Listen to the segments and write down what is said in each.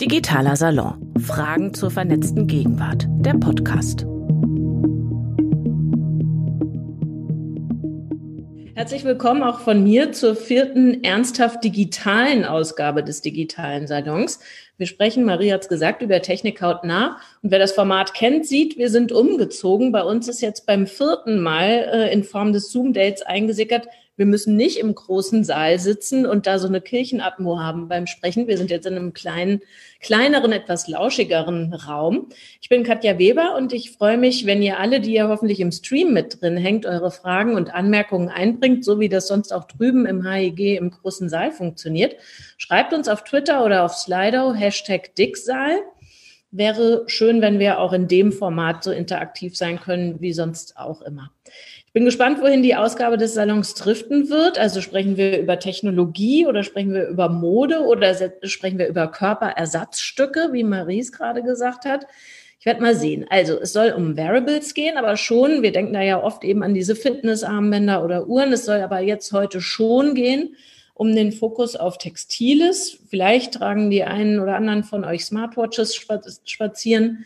Digitaler Salon. Fragen zur vernetzten Gegenwart. Der Podcast. Herzlich willkommen auch von mir zur vierten ernsthaft digitalen Ausgabe des Digitalen Salons. Wir sprechen, Marie hat es gesagt, über Technik hautnah. Und wer das Format kennt, sieht, wir sind umgezogen. Bei uns ist jetzt beim vierten Mal äh, in Form des Zoom-Dates eingesickert, wir müssen nicht im großen Saal sitzen und da so eine Kirchenatmo haben beim Sprechen. Wir sind jetzt in einem kleinen, kleineren, etwas lauschigeren Raum. Ich bin Katja Weber und ich freue mich, wenn ihr alle, die ihr hoffentlich im Stream mit drin hängt, eure Fragen und Anmerkungen einbringt, so wie das sonst auch drüben im HIG im großen Saal funktioniert. Schreibt uns auf Twitter oder auf Slido, Hashtag Dicksaal wäre schön, wenn wir auch in dem Format so interaktiv sein können wie sonst auch immer. Ich bin gespannt, wohin die Ausgabe des Salons driften wird. Also sprechen wir über Technologie oder sprechen wir über Mode oder sprechen wir über Körperersatzstücke, wie Maries gerade gesagt hat. Ich werde mal sehen. Also es soll um Variables gehen, aber schon, wir denken da ja oft eben an diese Fitnessarmbänder oder Uhren. Es soll aber jetzt heute schon gehen um den Fokus auf Textiles. Vielleicht tragen die einen oder anderen von euch Smartwatches spazieren.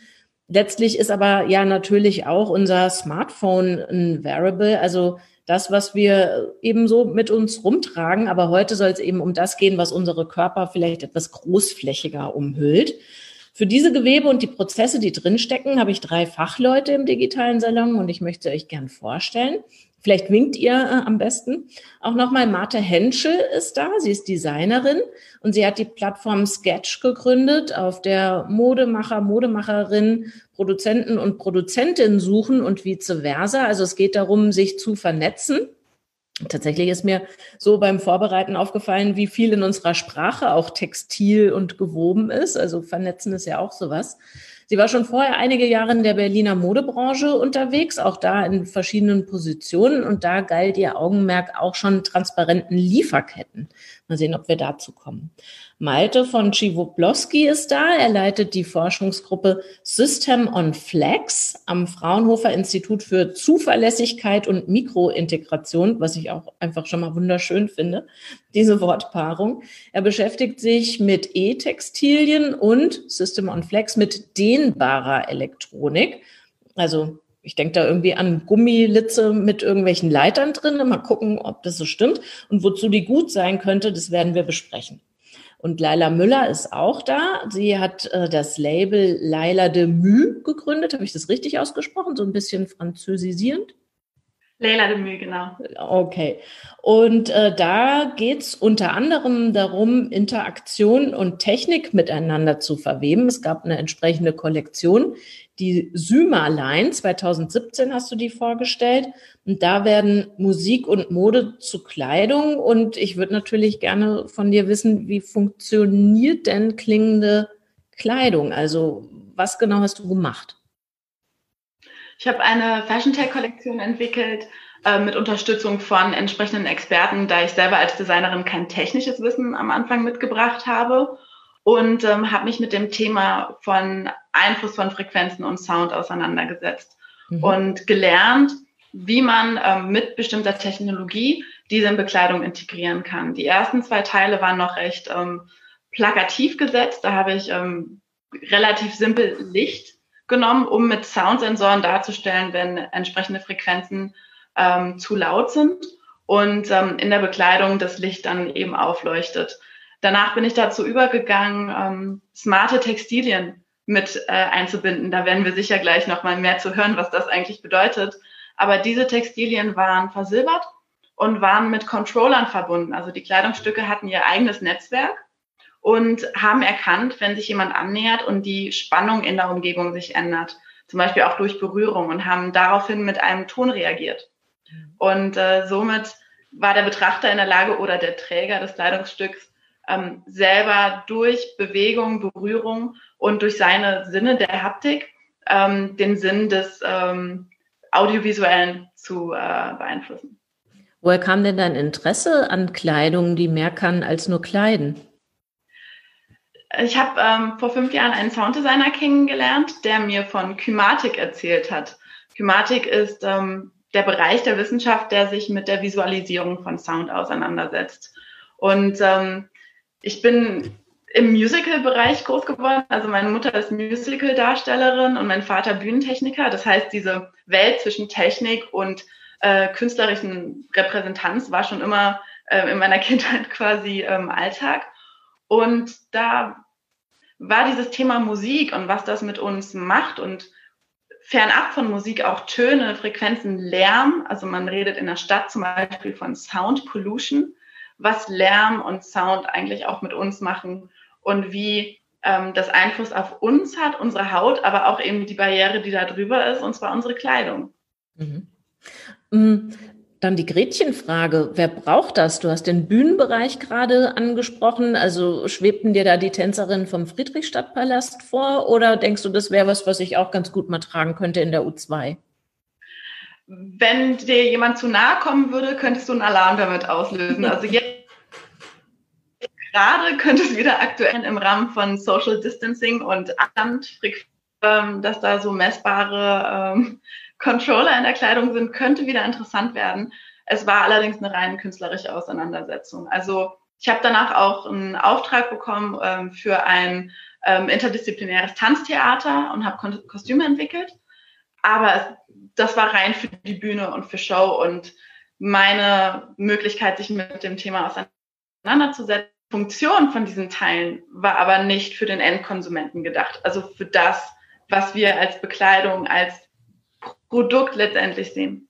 Letztlich ist aber ja natürlich auch unser Smartphone ein Variable, also das, was wir ebenso mit uns rumtragen. Aber heute soll es eben um das gehen, was unsere Körper vielleicht etwas großflächiger umhüllt. Für diese Gewebe und die Prozesse, die drinstecken, habe ich drei Fachleute im digitalen Salon und ich möchte euch gern vorstellen. Vielleicht winkt ihr äh, am besten. Auch nochmal Marte Henschel ist da. Sie ist Designerin und sie hat die Plattform Sketch gegründet, auf der Modemacher, Modemacherin, Produzenten und Produzentinnen suchen und vice versa. Also es geht darum, sich zu vernetzen. Tatsächlich ist mir so beim Vorbereiten aufgefallen, wie viel in unserer Sprache auch textil und gewoben ist. Also vernetzen ist ja auch sowas. Sie war schon vorher einige Jahre in der Berliner Modebranche unterwegs, auch da in verschiedenen Positionen. Und da galt ihr Augenmerk auch schon transparenten Lieferketten. Mal sehen, ob wir dazu kommen. Malte von Chiwoblowski ist da. Er leitet die Forschungsgruppe System on Flex am Fraunhofer Institut für Zuverlässigkeit und Mikrointegration, was ich auch einfach schon mal wunderschön finde, diese Wortpaarung. Er beschäftigt sich mit E-Textilien und System on Flex mit dehnbarer Elektronik. Also ich denke da irgendwie an Gummilitze mit irgendwelchen Leitern drin. Mal gucken, ob das so stimmt. Und wozu die gut sein könnte, das werden wir besprechen. Und Laila Müller ist auch da. Sie hat äh, das Label Laila de Mue gegründet. Habe ich das richtig ausgesprochen? So ein bisschen französisierend? Leila de Mue, genau. Okay. Und äh, da geht's unter anderem darum, Interaktion und Technik miteinander zu verweben. Es gab eine entsprechende Kollektion, die Syma Line 2017 hast du die vorgestellt. Und da werden Musik und Mode zu Kleidung. Und ich würde natürlich gerne von dir wissen, wie funktioniert denn klingende Kleidung? Also was genau hast du gemacht? Ich habe eine Fashion Tech Kollektion entwickelt äh, mit Unterstützung von entsprechenden Experten, da ich selber als Designerin kein technisches Wissen am Anfang mitgebracht habe und ähm, habe mich mit dem Thema von Einfluss von Frequenzen und Sound auseinandergesetzt mhm. und gelernt, wie man ähm, mit bestimmter Technologie diese in Bekleidung integrieren kann. Die ersten zwei Teile waren noch recht ähm, plakativ gesetzt. Da habe ich ähm, relativ simpel Licht genommen, um mit Soundsensoren darzustellen, wenn entsprechende Frequenzen ähm, zu laut sind und ähm, in der Bekleidung das Licht dann eben aufleuchtet. Danach bin ich dazu übergegangen, ähm, smarte Textilien mit äh, einzubinden. Da werden wir sicher gleich noch mal mehr zu hören, was das eigentlich bedeutet. Aber diese Textilien waren versilbert und waren mit Controllern verbunden. Also die Kleidungsstücke hatten ihr eigenes Netzwerk und haben erkannt, wenn sich jemand annähert und die Spannung in der Umgebung sich ändert, zum Beispiel auch durch Berührung und haben daraufhin mit einem Ton reagiert. Und äh, somit war der Betrachter in der Lage oder der Träger des Kleidungsstücks ähm, selber durch Bewegung, Berührung und durch seine Sinne der Haptik ähm, den Sinn des ähm, Audiovisuellen zu äh, beeinflussen. Woher kam denn dein Interesse an Kleidung, die mehr kann als nur kleiden? Ich habe ähm, vor fünf Jahren einen Sounddesigner kennengelernt, der mir von Kymatik erzählt hat. Kymatik ist ähm, der Bereich der Wissenschaft, der sich mit der Visualisierung von Sound auseinandersetzt. Und ähm, ich bin im Musical-Bereich groß geworden. Also meine Mutter ist Musical-Darstellerin und mein Vater Bühnentechniker. Das heißt, diese Welt zwischen Technik und äh, künstlerischen Repräsentanz war schon immer äh, in meiner Kindheit quasi ähm, Alltag. Und da war dieses Thema Musik und was das mit uns macht und fernab von Musik auch Töne, Frequenzen, Lärm. Also man redet in der Stadt zum Beispiel von Sound Pollution, was Lärm und Sound eigentlich auch mit uns machen und wie ähm, das Einfluss auf uns hat, unsere Haut, aber auch eben die Barriere, die da drüber ist, und zwar unsere Kleidung. Mhm. Dann die Gretchenfrage, wer braucht das? Du hast den Bühnenbereich gerade angesprochen. Also schwebten dir da die Tänzerinnen vom Friedrichstadtpalast vor oder denkst du, das wäre was, was ich auch ganz gut mal tragen könnte in der U2? Wenn dir jemand zu nahe kommen würde, könntest du einen Alarm damit auslösen. Also jetzt gerade könnte es wieder aktuell im Rahmen von Social Distancing und Abstand, ähm, dass da so messbare ähm, Controller in der Kleidung sind, könnte wieder interessant werden. Es war allerdings eine rein künstlerische Auseinandersetzung. Also ich habe danach auch einen Auftrag bekommen ähm, für ein ähm, interdisziplinäres Tanztheater und habe Kostüme entwickelt. Aber es, das war rein für die Bühne und für Show und meine Möglichkeit, sich mit dem Thema auseinanderzusetzen. Funktion von diesen Teilen war aber nicht für den Endkonsumenten gedacht. Also für das, was wir als Bekleidung, als Produkt letztendlich sehen.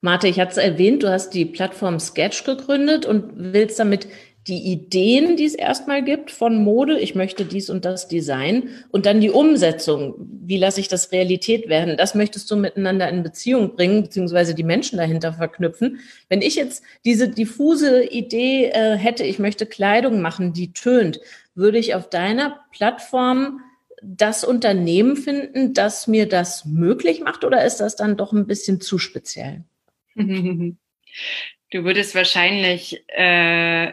Marte, ich hatte es erwähnt, du hast die Plattform Sketch gegründet und willst damit die Ideen, die es erstmal gibt von Mode, ich möchte dies und das Design und dann die Umsetzung, wie lasse ich das Realität werden, das möchtest du miteinander in Beziehung bringen, beziehungsweise die Menschen dahinter verknüpfen. Wenn ich jetzt diese diffuse Idee äh, hätte, ich möchte Kleidung machen, die tönt, würde ich auf deiner Plattform das Unternehmen finden, das mir das möglich macht, oder ist das dann doch ein bisschen zu speziell? Du würdest wahrscheinlich äh,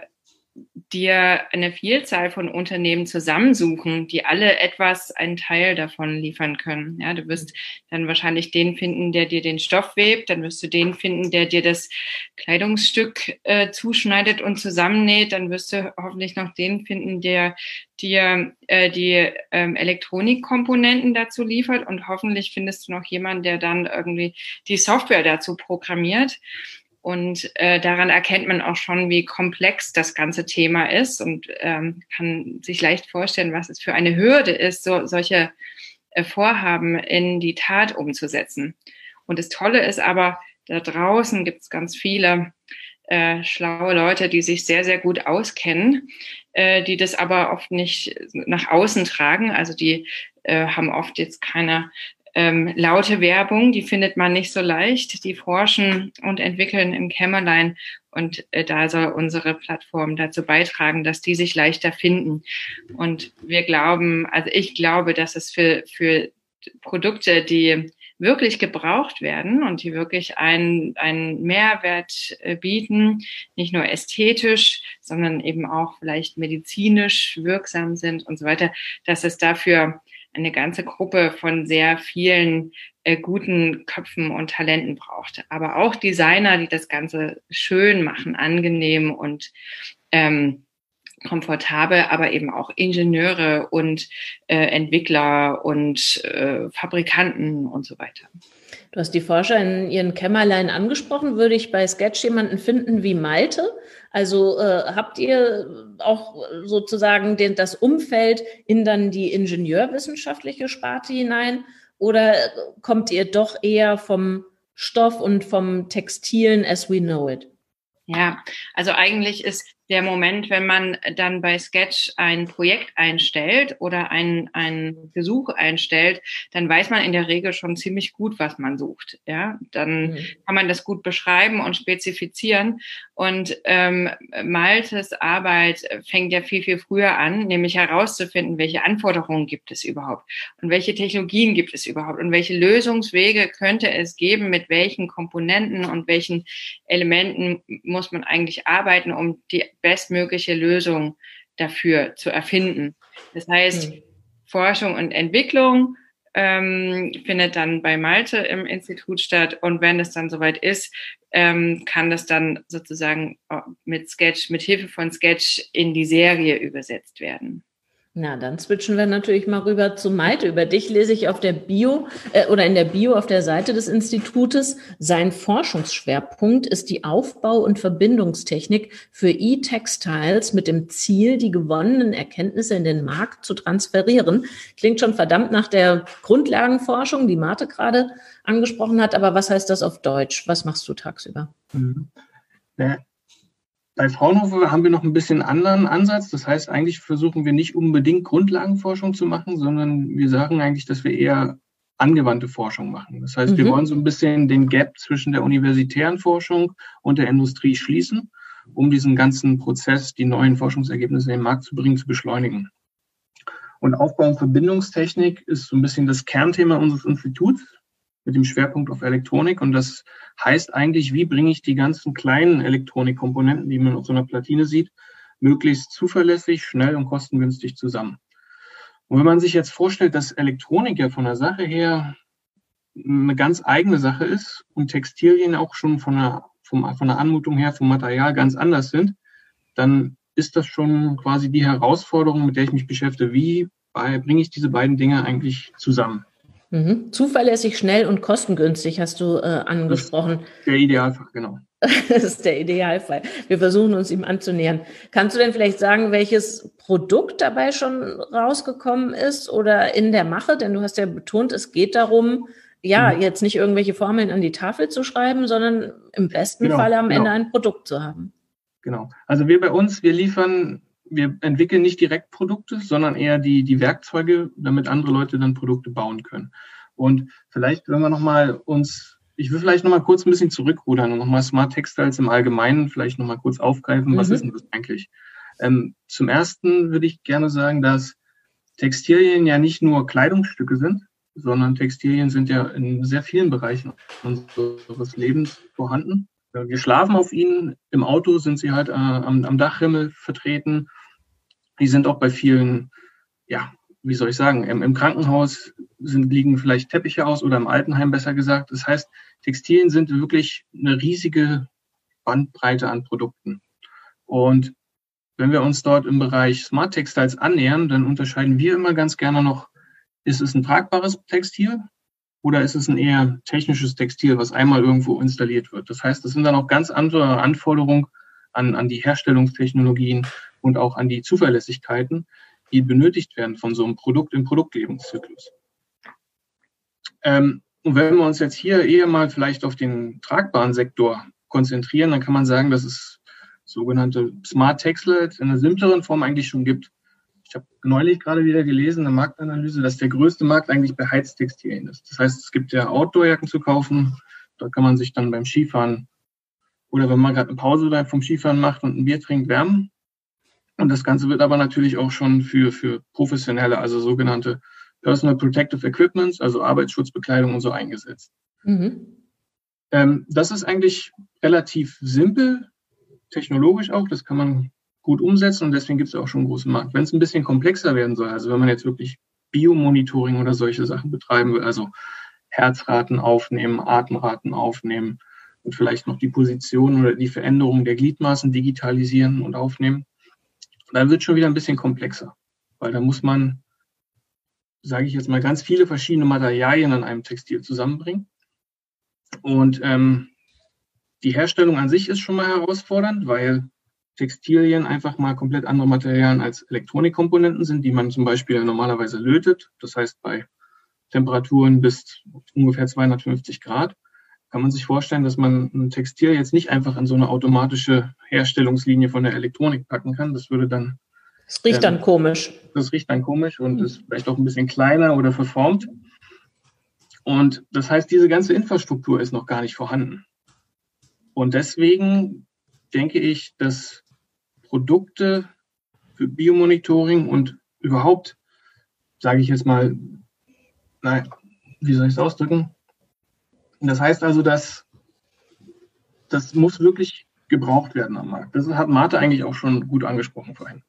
dir eine Vielzahl von Unternehmen zusammensuchen, die alle etwas, einen Teil davon liefern können. Ja, du wirst dann wahrscheinlich den finden, der dir den Stoff webt, dann wirst du den finden, der dir das Kleidungsstück äh, zuschneidet und zusammennäht, dann wirst du hoffentlich noch den finden, der dir äh, die ähm, Elektronikkomponenten dazu liefert und hoffentlich findest du noch jemanden, der dann irgendwie die Software dazu programmiert. Und äh, daran erkennt man auch schon, wie komplex das ganze Thema ist und ähm, kann sich leicht vorstellen, was es für eine Hürde ist, so, solche äh, Vorhaben in die Tat umzusetzen. Und das Tolle ist aber, da draußen gibt es ganz viele äh, schlaue Leute, die sich sehr, sehr gut auskennen, äh, die das aber oft nicht nach außen tragen. Also die äh, haben oft jetzt keine ähm, laute Werbung, die findet man nicht so leicht. Die forschen und entwickeln im Kämmerlein und äh, da soll unsere Plattform dazu beitragen, dass die sich leichter finden. Und wir glauben, also ich glaube, dass es für, für Produkte, die wirklich gebraucht werden und die wirklich einen, einen Mehrwert äh, bieten, nicht nur ästhetisch, sondern eben auch vielleicht medizinisch wirksam sind und so weiter, dass es dafür eine ganze Gruppe von sehr vielen äh, guten Köpfen und Talenten braucht. Aber auch Designer, die das Ganze schön machen, angenehm und ähm, komfortabel, aber eben auch Ingenieure und äh, Entwickler und äh, Fabrikanten und so weiter. Du hast die Forscher in ihren Kämmerlein angesprochen. Würde ich bei Sketch jemanden finden wie Malte? Also äh, habt ihr auch sozusagen den, das Umfeld in dann die ingenieurwissenschaftliche Sparte hinein? Oder kommt ihr doch eher vom Stoff und vom Textilen as we know it? Ja, also eigentlich ist der Moment, wenn man dann bei Sketch ein Projekt einstellt oder ein, ein Besuch einstellt, dann weiß man in der Regel schon ziemlich gut, was man sucht. Ja, dann mhm. kann man das gut beschreiben und spezifizieren. Und ähm, Maltes Arbeit fängt ja viel, viel früher an, nämlich herauszufinden, welche Anforderungen gibt es überhaupt und welche Technologien gibt es überhaupt und welche Lösungswege könnte es geben, mit welchen Komponenten und welchen Elementen muss man eigentlich arbeiten, um die bestmögliche Lösung dafür zu erfinden. Das heißt, mhm. Forschung und Entwicklung ähm, findet dann bei Malte im Institut statt. Und wenn es dann soweit ist, ähm, kann das dann sozusagen äh, mit Sketch, mit Hilfe von Sketch in die Serie übersetzt werden. Na, dann switchen wir natürlich mal rüber zu Malte. Über dich lese ich auf der Bio äh, oder in der Bio auf der Seite des Institutes. Sein Forschungsschwerpunkt ist die Aufbau- und Verbindungstechnik für E-Textiles mit dem Ziel, die gewonnenen Erkenntnisse in den Markt zu transferieren. Klingt schon verdammt nach der Grundlagenforschung, die Marte gerade angesprochen hat. Aber was heißt das auf Deutsch? Was machst du tagsüber? Mhm. Bei Fraunhofer haben wir noch ein bisschen anderen Ansatz. Das heißt, eigentlich versuchen wir nicht unbedingt Grundlagenforschung zu machen, sondern wir sagen eigentlich, dass wir eher angewandte Forschung machen. Das heißt, mhm. wir wollen so ein bisschen den Gap zwischen der universitären Forschung und der Industrie schließen, um diesen ganzen Prozess, die neuen Forschungsergebnisse in den Markt zu bringen, zu beschleunigen. Und Aufbau- und Verbindungstechnik ist so ein bisschen das Kernthema unseres Instituts mit dem Schwerpunkt auf Elektronik. Und das heißt eigentlich, wie bringe ich die ganzen kleinen Elektronikkomponenten, die man auf so einer Platine sieht, möglichst zuverlässig, schnell und kostengünstig zusammen. Und wenn man sich jetzt vorstellt, dass Elektronik ja von der Sache her eine ganz eigene Sache ist und Textilien auch schon von der, vom, von der Anmutung her, vom Material ganz anders sind, dann ist das schon quasi die Herausforderung, mit der ich mich beschäftige. Wie bringe ich diese beiden Dinge eigentlich zusammen? Mhm. Zuverlässig, schnell und kostengünstig hast du äh, angesprochen. der Idealfall, genau. das ist der Idealfall. Wir versuchen uns ihm anzunähern. Kannst du denn vielleicht sagen, welches Produkt dabei schon rausgekommen ist oder in der Mache? Denn du hast ja betont, es geht darum, ja, mhm. jetzt nicht irgendwelche Formeln an die Tafel zu schreiben, sondern im besten genau, Fall am genau. Ende ein Produkt zu haben. Genau. Also wir bei uns, wir liefern wir entwickeln nicht direkt Produkte, sondern eher die, die Werkzeuge, damit andere Leute dann Produkte bauen können. Und vielleicht, wenn wir nochmal uns, ich will vielleicht nochmal kurz ein bisschen zurückrudern und nochmal Smart Textiles im Allgemeinen vielleicht nochmal kurz aufgreifen. Mhm. Was ist denn das eigentlich? Ähm, zum ersten würde ich gerne sagen, dass Textilien ja nicht nur Kleidungsstücke sind, sondern Textilien sind ja in sehr vielen Bereichen unseres Lebens vorhanden. Wir schlafen auf ihnen. Im Auto sind sie halt äh, am, am Dachrimmel vertreten. Die sind auch bei vielen, ja, wie soll ich sagen, im, im Krankenhaus sind, liegen vielleicht Teppiche aus oder im Altenheim besser gesagt. Das heißt, Textilien sind wirklich eine riesige Bandbreite an Produkten. Und wenn wir uns dort im Bereich Smart Textiles annähern, dann unterscheiden wir immer ganz gerne noch, ist es ein tragbares Textil oder ist es ein eher technisches Textil, was einmal irgendwo installiert wird? Das heißt, das sind dann auch ganz andere Anforderungen an, an die Herstellungstechnologien und auch an die Zuverlässigkeiten, die benötigt werden von so einem Produkt im Produktlebenszyklus. Ähm, und wenn wir uns jetzt hier eher mal vielleicht auf den tragbaren Sektor konzentrieren, dann kann man sagen, dass es sogenannte Smart Textiles in einer simpleren Form eigentlich schon gibt. Ich habe neulich gerade wieder gelesen, eine Marktanalyse, dass der größte Markt eigentlich bei Heiztextilien ist. Das heißt, es gibt ja Outdoorjacken zu kaufen. Da kann man sich dann beim Skifahren oder wenn man gerade eine Pause vom Skifahren macht und ein Bier trinkt, wärmen. Und das Ganze wird aber natürlich auch schon für, für professionelle, also sogenannte Personal Protective Equipments, also Arbeitsschutzbekleidung und so eingesetzt. Mhm. Ähm, das ist eigentlich relativ simpel, technologisch auch. Das kann man gut umsetzen und deswegen gibt es auch schon einen großen Markt. Wenn es ein bisschen komplexer werden soll, also wenn man jetzt wirklich Biomonitoring oder solche Sachen betreiben will, also Herzraten aufnehmen, Atemraten aufnehmen und vielleicht noch die Position oder die Veränderung der Gliedmaßen digitalisieren und aufnehmen, dann wird schon wieder ein bisschen komplexer, weil da muss man, sage ich jetzt mal, ganz viele verschiedene Materialien an einem Textil zusammenbringen. Und ähm, die Herstellung an sich ist schon mal herausfordernd, weil Textilien einfach mal komplett andere Materialien als Elektronikkomponenten sind, die man zum Beispiel normalerweise lötet. Das heißt, bei Temperaturen bis ungefähr 250 Grad kann man sich vorstellen, dass man ein Textil jetzt nicht einfach in so eine automatische Herstellungslinie von der Elektronik packen kann. Das würde dann. Das riecht dann komisch. Das riecht dann komisch und ist vielleicht auch ein bisschen kleiner oder verformt. Und das heißt, diese ganze Infrastruktur ist noch gar nicht vorhanden. Und deswegen denke ich, dass Produkte für Biomonitoring und überhaupt, sage ich jetzt mal, nein, wie soll ich es ausdrücken? Das heißt also, dass das muss wirklich gebraucht werden am Markt. Das hat Martha eigentlich auch schon gut angesprochen vorhin.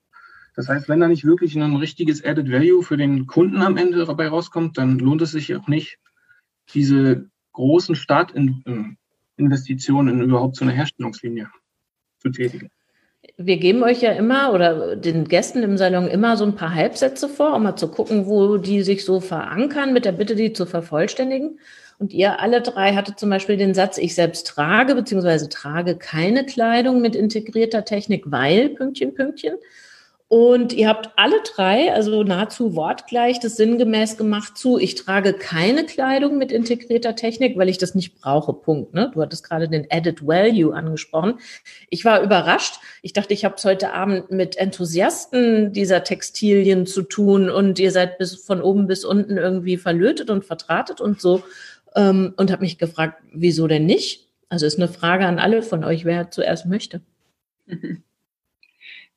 Das heißt, wenn da nicht wirklich ein richtiges Added Value für den Kunden am Ende dabei rauskommt, dann lohnt es sich auch nicht, diese großen Startinvestitionen in überhaupt so eine Herstellungslinie zu tätigen. Wir geben euch ja immer oder den Gästen im Salon immer so ein paar Halbsätze vor, um mal zu gucken, wo die sich so verankern, mit der Bitte, die zu vervollständigen. Und ihr alle drei hattet zum Beispiel den Satz, ich selbst trage bzw. trage keine Kleidung mit integrierter Technik, weil Pünktchen, Pünktchen. Und ihr habt alle drei, also nahezu wortgleich, das sinngemäß gemacht zu, ich trage keine Kleidung mit integrierter Technik, weil ich das nicht brauche. Punkt. Ne? Du hattest gerade den Added Value angesprochen. Ich war überrascht. Ich dachte, ich habe es heute Abend mit Enthusiasten dieser Textilien zu tun und ihr seid bis von oben bis unten irgendwie verlötet und vertratet und so. Ähm, und habe mich gefragt, wieso denn nicht? Also ist eine Frage an alle von euch, wer zuerst möchte.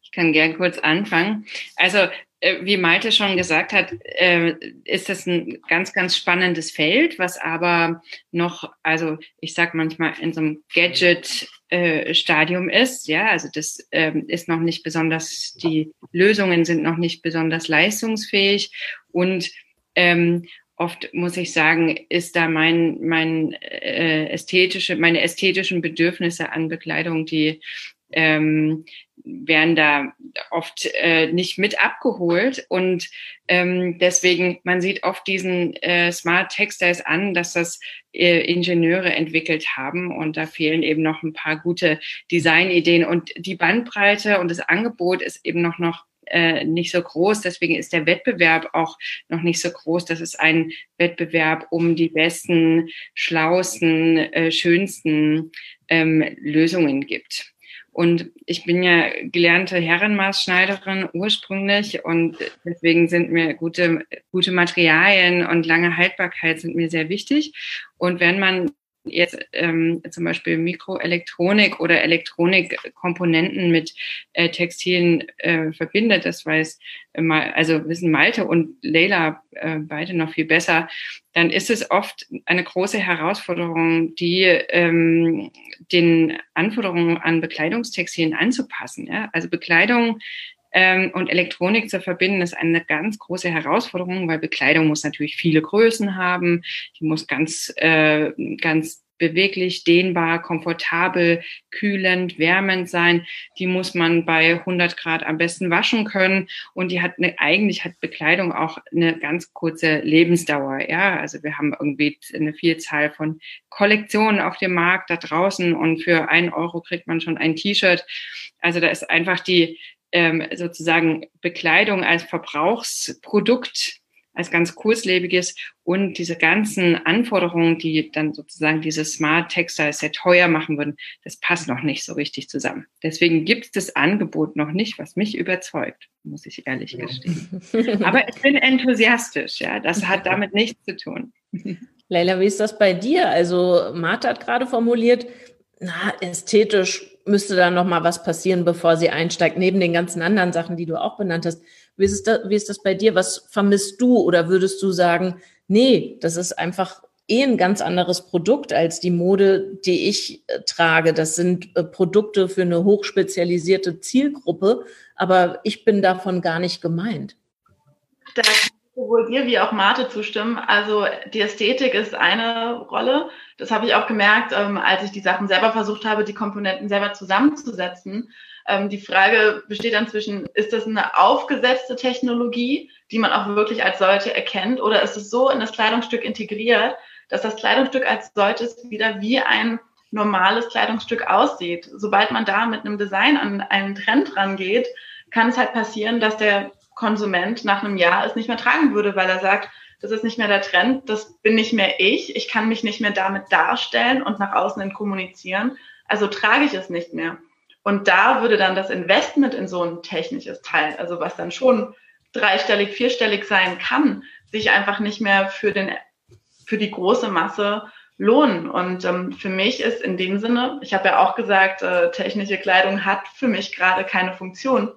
Ich kann gern kurz anfangen. Also äh, wie Malte schon gesagt hat, äh, ist das ein ganz, ganz spannendes Feld, was aber noch, also ich sag manchmal in so einem Gadget-Stadium äh, ist. Ja, also das ähm, ist noch nicht besonders, die Lösungen sind noch nicht besonders leistungsfähig und ähm, oft muss ich sagen, ist da mein, mein äh, ästhetische, meine ästhetischen Bedürfnisse an Bekleidung, die ähm, werden da oft äh, nicht mit abgeholt. Und ähm, deswegen man sieht oft diesen äh, Smart Textiles an, dass das äh, Ingenieure entwickelt haben. Und da fehlen eben noch ein paar gute Designideen. Und die Bandbreite und das Angebot ist eben noch noch äh, nicht so groß. Deswegen ist der Wettbewerb auch noch nicht so groß. Das ist ein Wettbewerb um die besten, schlausten, äh, schönsten ähm, Lösungen gibt. Und ich bin ja gelernte Herrenmaßschneiderin ursprünglich und deswegen sind mir gute, gute Materialien und lange Haltbarkeit sind mir sehr wichtig. Und wenn man jetzt ähm, zum Beispiel Mikroelektronik oder Elektronikkomponenten mit äh, Textilien äh, verbindet, das weiß äh, also wissen Malte und Leila äh, beide noch viel besser, dann ist es oft eine große Herausforderung, die ähm, den Anforderungen an Bekleidungstextilien anzupassen. Ja? Also Bekleidung und Elektronik zu verbinden, ist eine ganz große Herausforderung, weil Bekleidung muss natürlich viele Größen haben, die muss ganz, äh, ganz beweglich, dehnbar, komfortabel, kühlend, wärmend sein. Die muss man bei 100 Grad am besten waschen können und die hat eine, eigentlich hat Bekleidung auch eine ganz kurze Lebensdauer. Ja, also wir haben irgendwie eine Vielzahl von Kollektionen auf dem Markt da draußen und für ein Euro kriegt man schon ein T-Shirt. Also da ist einfach die ähm, sozusagen Bekleidung als Verbrauchsprodukt, als ganz kurzlebiges und diese ganzen Anforderungen, die dann sozusagen diese Smart Textiles sehr teuer machen würden, das passt noch nicht so richtig zusammen. Deswegen gibt es das Angebot noch nicht, was mich überzeugt, muss ich ehrlich gestehen. Aber ich bin enthusiastisch, ja, das hat damit nichts zu tun. Leila, wie ist das bei dir? Also Martha hat gerade formuliert, na, ästhetisch müsste da noch mal was passieren, bevor sie einsteigt, neben den ganzen anderen Sachen, die du auch benannt hast. Wie ist, das, wie ist das bei dir? Was vermisst du oder würdest du sagen, nee, das ist einfach eh ein ganz anderes Produkt als die Mode, die ich äh, trage. Das sind äh, Produkte für eine hochspezialisierte Zielgruppe, aber ich bin davon gar nicht gemeint. Da sowohl dir wie auch Marte zustimmen. Also die Ästhetik ist eine Rolle. Das habe ich auch gemerkt, ähm, als ich die Sachen selber versucht habe, die Komponenten selber zusammenzusetzen. Ähm, die Frage besteht dann zwischen, ist das eine aufgesetzte Technologie, die man auch wirklich als solche erkennt, oder ist es so in das Kleidungsstück integriert, dass das Kleidungsstück als solches wieder wie ein normales Kleidungsstück aussieht. Sobald man da mit einem Design an einen Trend rangeht, kann es halt passieren, dass der Konsument nach einem Jahr es nicht mehr tragen würde, weil er sagt, das ist nicht mehr der Trend, das bin nicht mehr ich, ich kann mich nicht mehr damit darstellen und nach außen hin kommunizieren, also trage ich es nicht mehr. Und da würde dann das Investment in so ein technisches Teil, also was dann schon dreistellig, vierstellig sein kann, sich einfach nicht mehr für, den, für die große Masse lohnen. Und ähm, für mich ist in dem Sinne, ich habe ja auch gesagt, äh, technische Kleidung hat für mich gerade keine Funktion.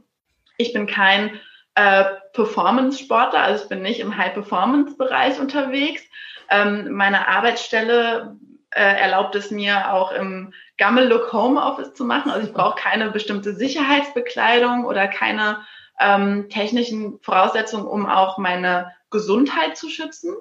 Ich bin kein äh, Performance-Sportler, also ich bin nicht im High-Performance-Bereich unterwegs. Ähm, meine Arbeitsstelle äh, erlaubt es mir auch im Gammel-Look Homeoffice zu machen. Also ich brauche keine bestimmte Sicherheitsbekleidung oder keine ähm, technischen Voraussetzungen, um auch meine Gesundheit zu schützen.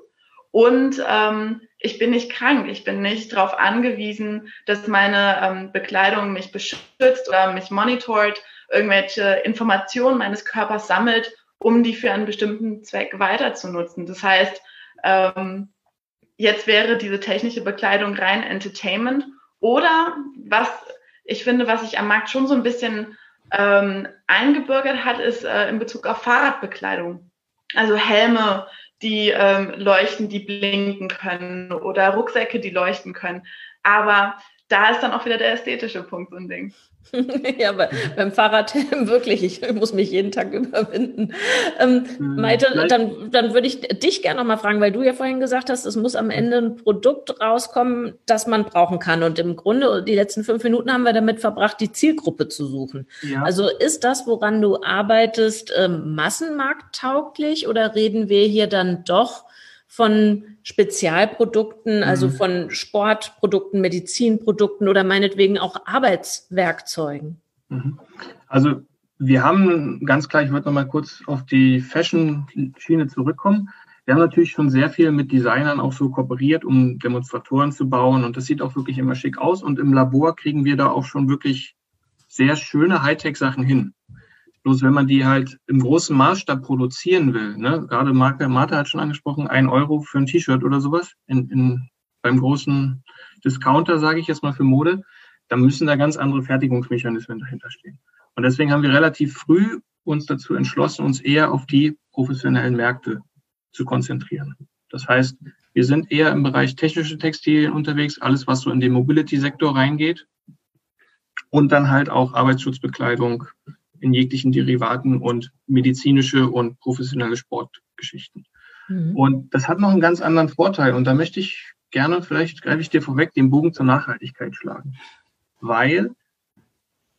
Und ähm, ich bin nicht krank, ich bin nicht darauf angewiesen, dass meine ähm, Bekleidung mich beschützt oder mich monitort, irgendwelche Informationen meines Körpers sammelt, um die für einen bestimmten Zweck weiter zu nutzen. Das heißt, ähm, jetzt wäre diese technische Bekleidung rein Entertainment oder was ich finde, was sich am Markt schon so ein bisschen ähm, eingebürgert hat, ist äh, in Bezug auf Fahrradbekleidung. Also Helme, die ähm, leuchten, die blinken können oder Rucksäcke, die leuchten können. Aber da ist dann auch wieder der ästhetische Punkt so ein Ding. ja, aber beim Fahrradhelm wirklich, ich muss mich jeden Tag überwinden. Ähm, hm, Maite, dann, dann würde ich dich gerne noch mal fragen, weil du ja vorhin gesagt hast, es muss am Ende ein Produkt rauskommen, das man brauchen kann. Und im Grunde, die letzten fünf Minuten haben wir damit verbracht, die Zielgruppe zu suchen. Ja. Also ist das, woran du arbeitest, ähm, massenmarkttauglich oder reden wir hier dann doch von Spezialprodukten, also mhm. von Sportprodukten, Medizinprodukten oder meinetwegen auch Arbeitswerkzeugen? Mhm. Also wir haben ganz klar, ich würde noch mal kurz auf die Fashion-Schiene zurückkommen. Wir haben natürlich schon sehr viel mit Designern auch so kooperiert, um Demonstratoren zu bauen. Und das sieht auch wirklich immer schick aus. Und im Labor kriegen wir da auch schon wirklich sehr schöne Hightech-Sachen hin. Bloß wenn man die halt im großen Maßstab produzieren will, ne, gerade Marke Martha hat schon angesprochen, ein Euro für ein T-Shirt oder sowas in, in, beim großen Discounter, sage ich jetzt mal für Mode, dann müssen da ganz andere Fertigungsmechanismen dahinter stehen. Und deswegen haben wir relativ früh uns dazu entschlossen, uns eher auf die professionellen Märkte zu konzentrieren. Das heißt, wir sind eher im Bereich technische Textilien unterwegs, alles, was so in den Mobility-Sektor reingeht. Und dann halt auch Arbeitsschutzbekleidung, in jeglichen Derivaten und medizinische und professionelle Sportgeschichten. Mhm. Und das hat noch einen ganz anderen Vorteil. Und da möchte ich gerne, vielleicht greife ich dir vorweg, den Bogen zur Nachhaltigkeit schlagen. Weil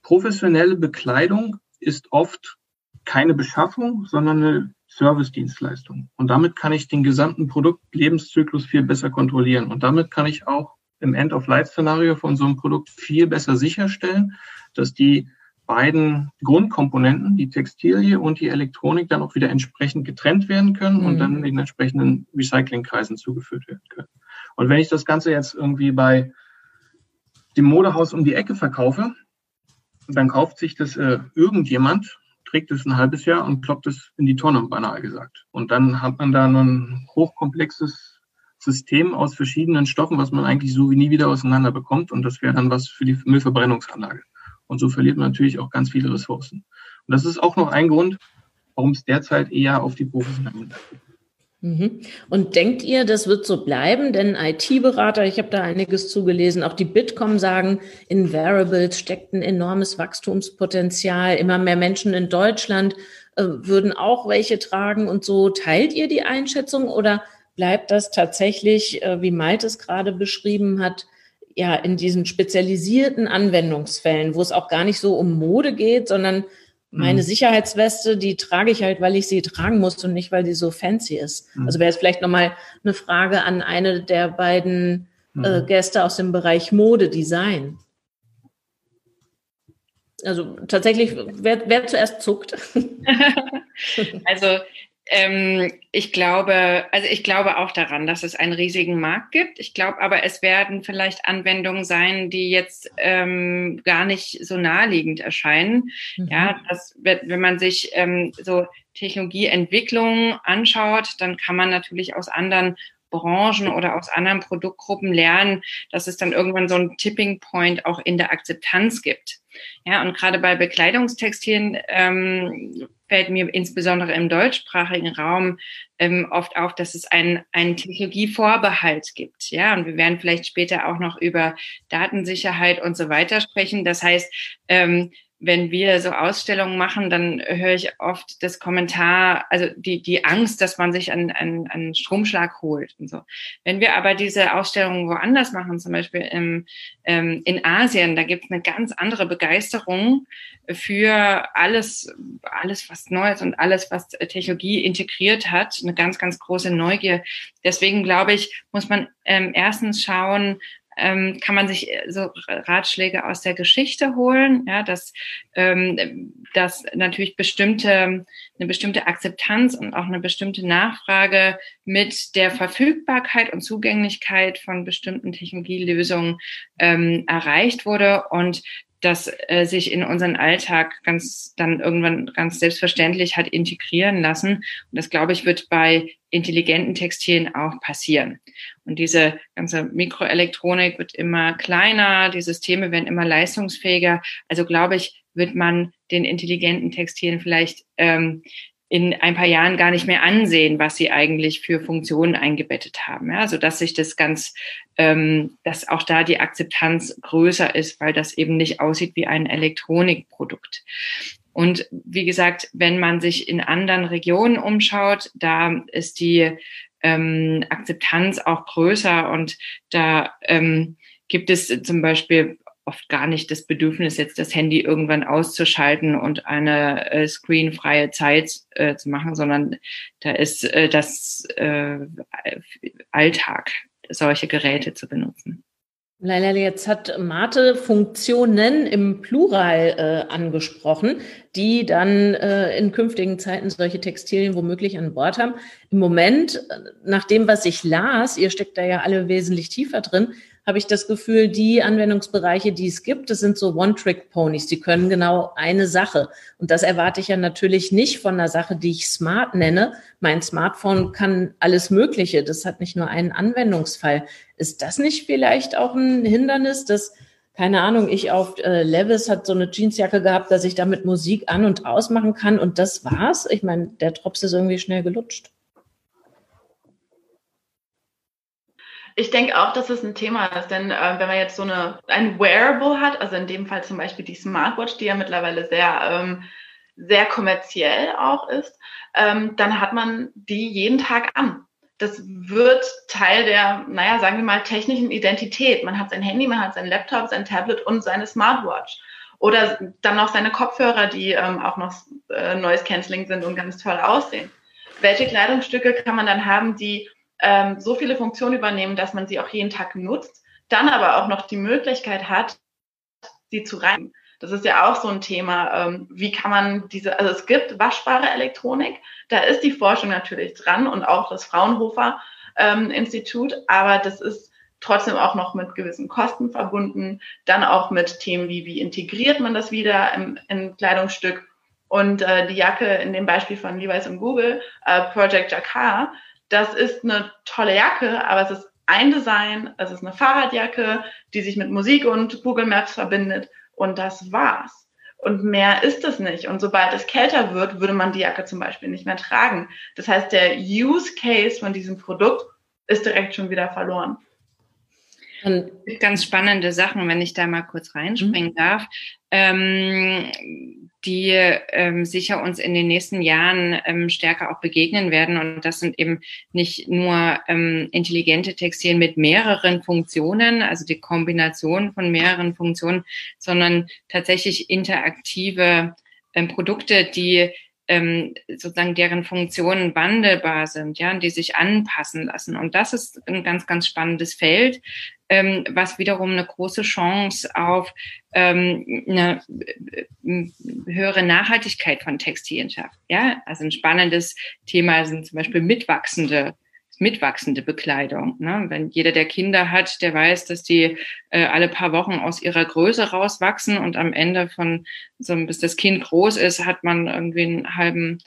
professionelle Bekleidung ist oft keine Beschaffung, sondern eine Service-Dienstleistung. Und damit kann ich den gesamten Produktlebenszyklus viel besser kontrollieren. Und damit kann ich auch im End-of-Life-Szenario von so einem Produkt viel besser sicherstellen, dass die beiden Grundkomponenten, die Textilie und die Elektronik, dann auch wieder entsprechend getrennt werden können mhm. und dann den entsprechenden Recyclingkreisen zugeführt werden können. Und wenn ich das Ganze jetzt irgendwie bei dem Modehaus um die Ecke verkaufe, dann kauft sich das äh, irgendjemand, trägt es ein halbes Jahr und kloppt es in die Tonne, banal gesagt. Und dann hat man da ein hochkomplexes System aus verschiedenen Stoffen, was man eigentlich so wie nie wieder auseinander bekommt. Und das wäre dann was für die Müllverbrennungsanlage. Und so verliert man natürlich auch ganz viele Ressourcen. Und das ist auch noch ein Grund, warum es derzeit eher auf die professionellen geht. Mhm. Und denkt ihr, das wird so bleiben? Denn IT-Berater, ich habe da einiges zugelesen, auch die Bitkom sagen, in Variables steckt ein enormes Wachstumspotenzial. Immer mehr Menschen in Deutschland äh, würden auch welche tragen und so. Teilt ihr die Einschätzung oder bleibt das tatsächlich, äh, wie Malte es gerade beschrieben hat, ja, in diesen spezialisierten Anwendungsfällen, wo es auch gar nicht so um Mode geht, sondern meine mhm. Sicherheitsweste, die trage ich halt, weil ich sie tragen muss und nicht, weil die so fancy ist. Mhm. Also wäre es vielleicht nochmal eine Frage an eine der beiden äh, mhm. Gäste aus dem Bereich Mode, Design. Also tatsächlich, wer, wer zuerst zuckt? also ähm, ich glaube, also ich glaube auch daran, dass es einen riesigen Markt gibt. Ich glaube aber, es werden vielleicht Anwendungen sein, die jetzt ähm, gar nicht so naheliegend erscheinen. Mhm. Ja, das wird, wenn man sich ähm, so Technologieentwicklung anschaut, dann kann man natürlich aus anderen Branchen oder aus anderen Produktgruppen lernen, dass es dann irgendwann so einen Tipping Point auch in der Akzeptanz gibt. Ja, und gerade bei Bekleidungstextilien ähm, fällt mir insbesondere im deutschsprachigen Raum ähm, oft auf, dass es einen, einen Technologievorbehalt gibt. Ja, und wir werden vielleicht später auch noch über Datensicherheit und so weiter sprechen. Das heißt, ähm, wenn wir so Ausstellungen machen, dann höre ich oft das Kommentar, also die, die Angst, dass man sich einen, einen, einen Stromschlag holt und so. Wenn wir aber diese Ausstellungen woanders machen, zum Beispiel im, ähm, in Asien, da gibt es eine ganz andere Begeisterung für alles, alles, was Neues und alles, was Technologie integriert hat, eine ganz, ganz große Neugier. Deswegen glaube ich, muss man ähm, erstens schauen, ähm, kann man sich äh, so Ratschläge aus der Geschichte holen, ja, dass, ähm, dass natürlich bestimmte, eine bestimmte Akzeptanz und auch eine bestimmte Nachfrage mit der Verfügbarkeit und Zugänglichkeit von bestimmten Technologielösungen ähm, erreicht wurde. Und das äh, sich in unseren Alltag ganz dann irgendwann ganz selbstverständlich hat integrieren lassen. Und das, glaube ich, wird bei intelligenten Textilien auch passieren. Und diese ganze Mikroelektronik wird immer kleiner, die Systeme werden immer leistungsfähiger. Also glaube ich, wird man den intelligenten Textilien vielleicht ähm, in ein paar Jahren gar nicht mehr ansehen, was sie eigentlich für Funktionen eingebettet haben. Ja, also dass sich das ganz, ähm, dass auch da die Akzeptanz größer ist, weil das eben nicht aussieht wie ein Elektronikprodukt. Und wie gesagt, wenn man sich in anderen Regionen umschaut, da ist die ähm, Akzeptanz auch größer und da ähm, gibt es zum Beispiel oft gar nicht das Bedürfnis, jetzt das Handy irgendwann auszuschalten und eine äh, screenfreie Zeit äh, zu machen, sondern da ist äh, das äh, Alltag, solche Geräte zu benutzen. Leila, jetzt hat Mate Funktionen im Plural äh, angesprochen, die dann äh, in künftigen Zeiten solche Textilien womöglich an Bord haben. Im Moment, äh, nach dem, was ich las, ihr steckt da ja alle wesentlich tiefer drin, habe ich das Gefühl, die Anwendungsbereiche, die es gibt, das sind so One-Trick-Ponys. Die können genau eine Sache. Und das erwarte ich ja natürlich nicht von einer Sache, die ich smart nenne. Mein Smartphone kann alles Mögliche. Das hat nicht nur einen Anwendungsfall. Ist das nicht vielleicht auch ein Hindernis, dass keine Ahnung, ich auf äh, Levis hat so eine Jeansjacke gehabt, dass ich damit Musik an und ausmachen kann und das war's. Ich meine, der Drops ist irgendwie schnell gelutscht. Ich denke auch, dass es ein Thema ist, denn äh, wenn man jetzt so eine ein Wearable hat, also in dem Fall zum Beispiel die Smartwatch, die ja mittlerweile sehr ähm, sehr kommerziell auch ist, ähm, dann hat man die jeden Tag an. Das wird Teil der, naja, sagen wir mal, technischen Identität. Man hat sein Handy, man hat sein Laptop, sein Tablet und seine Smartwatch. Oder dann noch seine Kopfhörer, die ähm, auch noch äh, Noise Cancelling sind und ganz toll aussehen. Welche Kleidungsstücke kann man dann haben, die ähm, so viele Funktionen übernehmen, dass man sie auch jeden Tag nutzt, dann aber auch noch die Möglichkeit hat, sie zu reinigen. Das ist ja auch so ein Thema. Ähm, wie kann man diese, also es gibt waschbare Elektronik, da ist die Forschung natürlich dran und auch das Fraunhofer ähm, Institut, aber das ist trotzdem auch noch mit gewissen Kosten verbunden. Dann auch mit Themen wie, wie integriert man das wieder im, im Kleidungsstück. Und äh, die Jacke in dem Beispiel von Levi's und Google, äh, Project Jacquard, das ist eine tolle Jacke, aber es ist ein Design, es ist eine Fahrradjacke, die sich mit Musik und Google Maps verbindet und das war's. Und mehr ist es nicht. Und sobald es kälter wird, würde man die Jacke zum Beispiel nicht mehr tragen. Das heißt, der Use Case von diesem Produkt ist direkt schon wieder verloren. Und ganz spannende Sachen, wenn ich da mal kurz reinspringen mhm. darf, ähm, die ähm, sicher uns in den nächsten Jahren ähm, stärker auch begegnen werden. Und das sind eben nicht nur ähm, intelligente Textilien mit mehreren Funktionen, also die Kombination von mehreren Funktionen, sondern tatsächlich interaktive ähm, Produkte, die ähm, sozusagen deren Funktionen wandelbar sind, ja, und die sich anpassen lassen. Und das ist ein ganz, ganz spannendes Feld, ähm, was wiederum eine große Chance auf ähm, eine äh, höhere Nachhaltigkeit von Textilien schafft. Ja, also ein spannendes Thema sind zum Beispiel mitwachsende mitwachsende Bekleidung. Ne? Wenn jeder, der Kinder hat, der weiß, dass die äh, alle paar Wochen aus ihrer Größe rauswachsen und am Ende von so bis das Kind groß ist, hat man irgendwie einen halben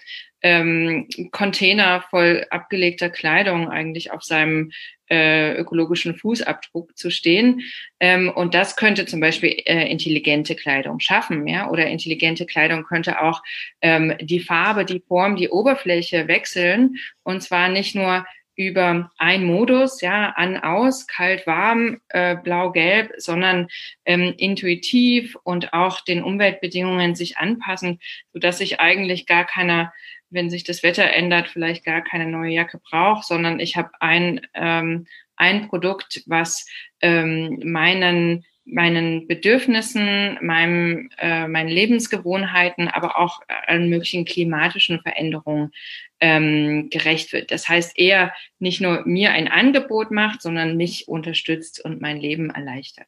ähm, Container voll abgelegter Kleidung eigentlich auf seinem äh, ökologischen Fußabdruck zu stehen. Ähm, und das könnte zum Beispiel äh, intelligente Kleidung schaffen, ja, oder intelligente Kleidung könnte auch ähm, die Farbe, die Form, die Oberfläche wechseln. Und zwar nicht nur über ein Modus, ja, an, aus, kalt, warm, äh, blau, gelb, sondern ähm, intuitiv und auch den Umweltbedingungen sich anpassen, so dass ich eigentlich gar keiner, wenn sich das Wetter ändert, vielleicht gar keine neue Jacke brauche, sondern ich habe ein, ähm, ein Produkt, was ähm, meinen meinen Bedürfnissen, meinem, äh, meinen Lebensgewohnheiten, aber auch allen möglichen klimatischen Veränderungen ähm, gerecht wird. Das heißt, er nicht nur mir ein Angebot macht, sondern mich unterstützt und mein Leben erleichtert.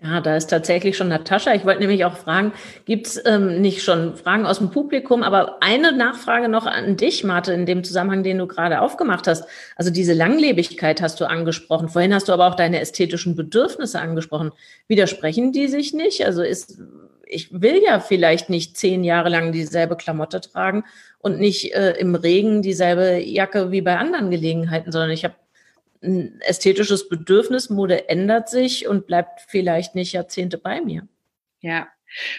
Ja, da ist tatsächlich schon Natascha. Ich wollte nämlich auch fragen, gibt es ähm, nicht schon Fragen aus dem Publikum? Aber eine Nachfrage noch an dich, Marte, in dem Zusammenhang, den du gerade aufgemacht hast. Also diese Langlebigkeit hast du angesprochen. Vorhin hast du aber auch deine ästhetischen Bedürfnisse angesprochen. Widersprechen die sich nicht? Also ist, ich will ja vielleicht nicht zehn Jahre lang dieselbe Klamotte tragen und nicht äh, im Regen dieselbe Jacke wie bei anderen Gelegenheiten, sondern ich habe ein ästhetisches Bedürfnis, Mode ändert sich und bleibt vielleicht nicht Jahrzehnte bei mir. Ja,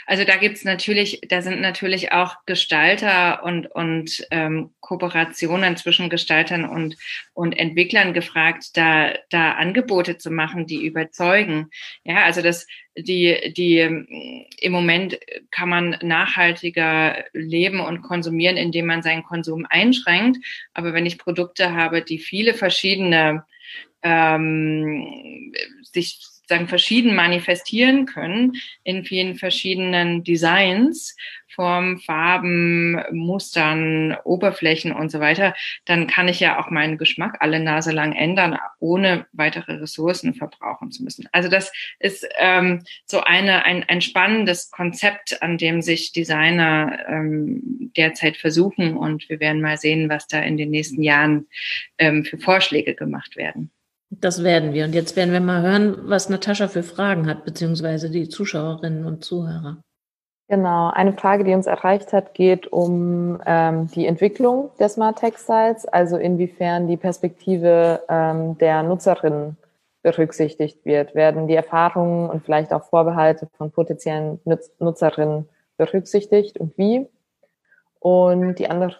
also da gibt's natürlich, da sind natürlich auch Gestalter und, und ähm, Kooperationen zwischen Gestaltern und, und Entwicklern gefragt, da, da Angebote zu machen, die überzeugen. Ja, also das, die, die im Moment kann man nachhaltiger leben und konsumieren, indem man seinen Konsum einschränkt. Aber wenn ich Produkte habe, die viele verschiedene ähm, sich sagen, verschieden manifestieren können in vielen verschiedenen Designs, Formen, Farben, Mustern, Oberflächen und so weiter, dann kann ich ja auch meinen Geschmack alle Nase lang ändern, ohne weitere Ressourcen verbrauchen zu müssen. Also das ist ähm, so eine, ein, ein spannendes Konzept, an dem sich Designer ähm, derzeit versuchen und wir werden mal sehen, was da in den nächsten Jahren ähm, für Vorschläge gemacht werden. Das werden wir. Und jetzt werden wir mal hören, was Natascha für Fragen hat, beziehungsweise die Zuschauerinnen und Zuhörer. Genau, eine Frage, die uns erreicht hat, geht um ähm, die Entwicklung der Smart Textiles, also inwiefern die Perspektive ähm, der Nutzerinnen berücksichtigt wird. Werden die Erfahrungen und vielleicht auch Vorbehalte von potenziellen Nutz Nutzerinnen berücksichtigt und wie? Und die andere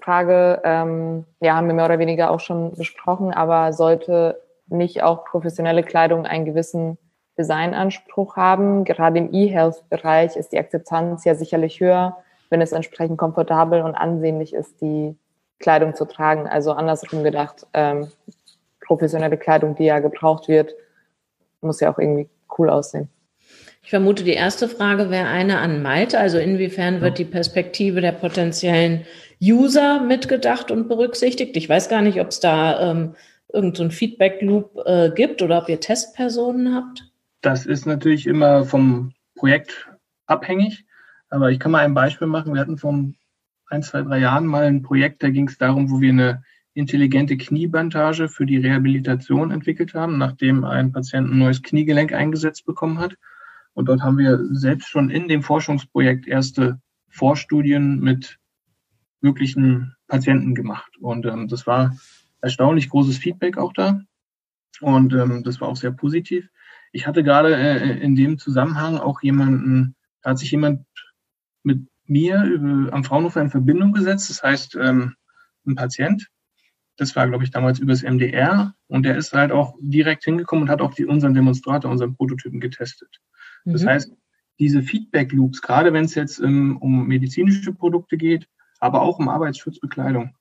Frage, ähm, ja, haben wir mehr oder weniger auch schon besprochen, aber sollte nicht auch professionelle Kleidung einen gewissen Designanspruch haben. Gerade im E-Health-Bereich ist die Akzeptanz ja sicherlich höher, wenn es entsprechend komfortabel und ansehnlich ist, die Kleidung zu tragen. Also andersrum gedacht, ähm, professionelle Kleidung, die ja gebraucht wird, muss ja auch irgendwie cool aussehen. Ich vermute, die erste Frage wäre eine an Malte. Also inwiefern wird die Perspektive der potenziellen User mitgedacht und berücksichtigt? Ich weiß gar nicht, ob es da ähm, irgendein so Feedback-Loop äh, gibt oder ob ihr Testpersonen habt? Das ist natürlich immer vom Projekt abhängig. Aber ich kann mal ein Beispiel machen. Wir hatten vor ein, zwei, drei Jahren mal ein Projekt, da ging es darum, wo wir eine intelligente Kniebandage für die Rehabilitation entwickelt haben, nachdem ein Patient ein neues Kniegelenk eingesetzt bekommen hat. Und dort haben wir selbst schon in dem Forschungsprojekt erste Vorstudien mit möglichen Patienten gemacht. Und ähm, das war erstaunlich großes Feedback auch da. Und ähm, das war auch sehr positiv. Ich hatte gerade äh, in dem Zusammenhang auch jemanden, da hat sich jemand mit mir über, am Fraunhofer in Verbindung gesetzt. Das heißt, ähm, ein Patient, das war, glaube ich, damals übers MDR und der ist halt auch direkt hingekommen und hat auch die, unseren Demonstrator, unseren Prototypen getestet. Mhm. Das heißt, diese Feedback-Loops, gerade wenn es jetzt ähm, um medizinische Produkte geht, aber auch um Arbeitsschutzbekleidung,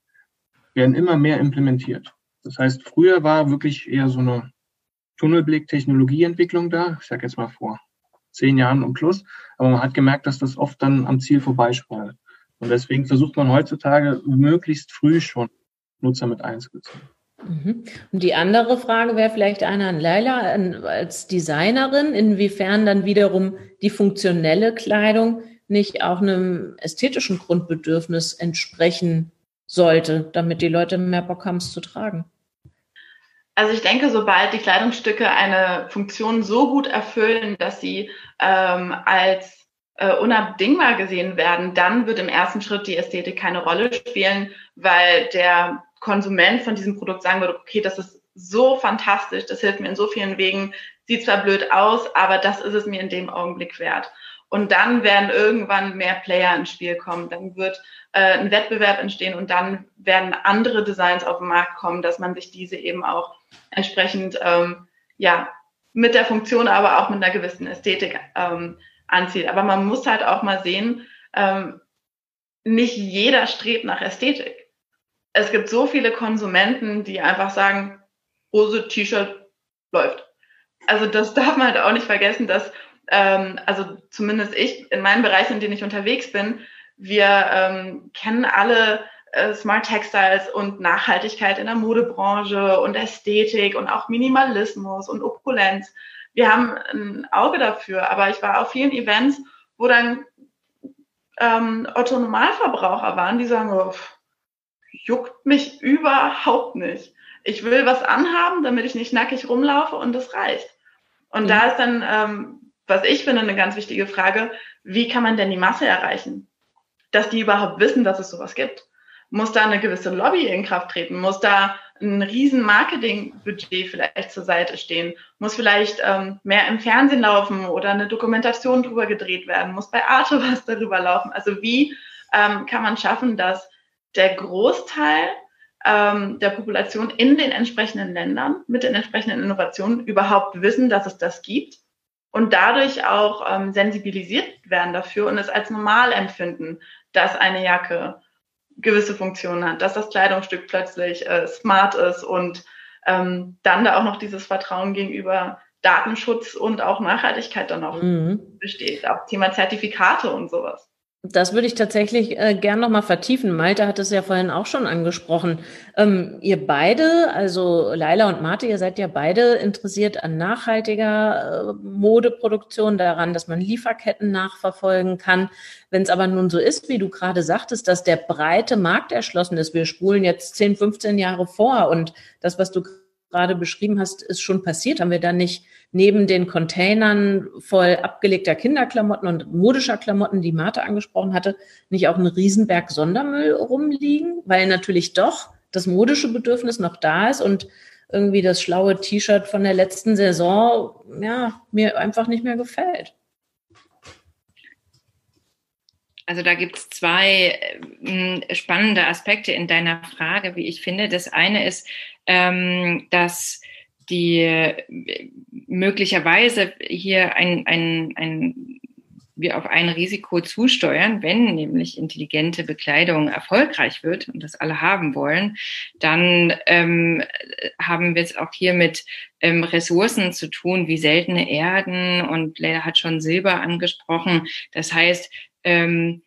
werden immer mehr implementiert. Das heißt, früher war wirklich eher so eine Tunnelblick-Technologieentwicklung da, ich sage jetzt mal vor zehn Jahren und plus, aber man hat gemerkt, dass das oft dann am Ziel vorbeispart. Und deswegen versucht man heutzutage möglichst früh schon Nutzer mit einzubeziehen. Mhm. Und die andere Frage wäre vielleicht eine an Leila als Designerin, inwiefern dann wiederum die funktionelle Kleidung nicht auch einem ästhetischen Grundbedürfnis entsprechen sollte, damit die Leute mehr Bock haben, es zu tragen? Also ich denke, sobald die Kleidungsstücke eine Funktion so gut erfüllen, dass sie ähm, als äh, unabdingbar gesehen werden, dann wird im ersten Schritt die Ästhetik keine Rolle spielen, weil der Konsument von diesem Produkt sagen würde, okay, das ist so fantastisch, das hilft mir in so vielen Wegen, sieht zwar blöd aus, aber das ist es mir in dem Augenblick wert. Und dann werden irgendwann mehr Player ins Spiel kommen. Dann wird äh, ein Wettbewerb entstehen und dann werden andere Designs auf den Markt kommen, dass man sich diese eben auch entsprechend ähm, ja mit der Funktion, aber auch mit einer gewissen Ästhetik ähm, anzieht. Aber man muss halt auch mal sehen, ähm, nicht jeder strebt nach Ästhetik. Es gibt so viele Konsumenten, die einfach sagen, Hose, T-Shirt läuft. Also das darf man halt auch nicht vergessen, dass, ähm, also zumindest ich in meinen Bereichen, in denen ich unterwegs bin, wir ähm, kennen alle äh, Smart Textiles und Nachhaltigkeit in der Modebranche und Ästhetik und auch Minimalismus und Opulenz. Wir haben ein Auge dafür, aber ich war auf vielen Events, wo dann ähm, Otto Normalverbraucher waren, die sagen, oh, juckt mich überhaupt nicht. Ich will was anhaben, damit ich nicht nackig rumlaufe und das reicht. Und mhm. da ist dann, ähm, was ich finde, eine ganz wichtige Frage, wie kann man denn die Masse erreichen? Dass die überhaupt wissen, dass es sowas gibt. Muss da eine gewisse Lobby in Kraft treten? Muss da ein riesen Marketingbudget vielleicht zur Seite stehen? Muss vielleicht ähm, mehr im Fernsehen laufen oder eine Dokumentation drüber gedreht werden? Muss bei Arte was darüber laufen? Also wie ähm, kann man schaffen, dass der Großteil ähm, der Population in den entsprechenden Ländern mit den entsprechenden Innovationen überhaupt wissen, dass es das gibt und dadurch auch ähm, sensibilisiert werden dafür und es als normal empfinden, dass eine Jacke gewisse Funktionen hat, dass das Kleidungsstück plötzlich äh, smart ist und ähm, dann da auch noch dieses Vertrauen gegenüber Datenschutz und auch Nachhaltigkeit dann noch mhm. besteht. Auch Thema Zertifikate und sowas. Das würde ich tatsächlich äh, gern noch mal vertiefen. Malte hat es ja vorhin auch schon angesprochen. Ähm, ihr beide, also Laila und Marte, ihr seid ja beide interessiert an nachhaltiger äh, Modeproduktion, daran, dass man Lieferketten nachverfolgen kann. Wenn es aber nun so ist, wie du gerade sagtest, dass der breite Markt erschlossen ist, wir spulen jetzt 10, 15 Jahre vor und das, was du gerade beschrieben hast, ist schon passiert, haben wir dann nicht neben den Containern voll abgelegter Kinderklamotten und modischer Klamotten, die Martha angesprochen hatte, nicht auch ein Riesenberg Sondermüll rumliegen, weil natürlich doch das modische Bedürfnis noch da ist und irgendwie das schlaue T-Shirt von der letzten Saison, ja, mir einfach nicht mehr gefällt. Also da gibt es zwei äh, spannende Aspekte in deiner Frage, wie ich finde. Das eine ist, ähm, dass die möglicherweise hier ein, ein, ein, wir auf ein Risiko zusteuern, wenn nämlich intelligente Bekleidung erfolgreich wird und das alle haben wollen, dann ähm, haben wir es auch hier mit ähm, Ressourcen zu tun, wie seltene Erden und Lea hat schon Silber angesprochen. Das heißt, ähm,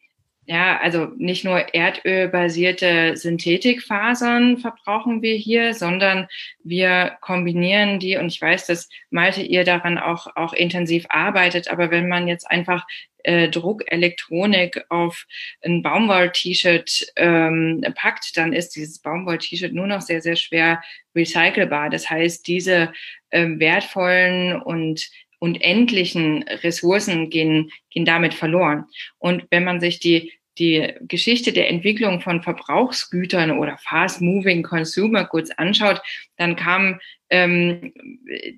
ja, also nicht nur erdölbasierte Synthetikfasern verbrauchen wir hier, sondern wir kombinieren die und ich weiß, dass Malte ihr daran auch, auch intensiv arbeitet, aber wenn man jetzt einfach äh, Druckelektronik auf ein Baumwoll-T-Shirt ähm, packt, dann ist dieses Baumwoll-T-Shirt nur noch sehr, sehr schwer recycelbar. Das heißt, diese ähm, wertvollen und und endlichen Ressourcen gehen, gehen damit verloren. Und wenn man sich die die Geschichte der Entwicklung von Verbrauchsgütern oder Fast-Moving Consumer Goods anschaut, dann kam ähm,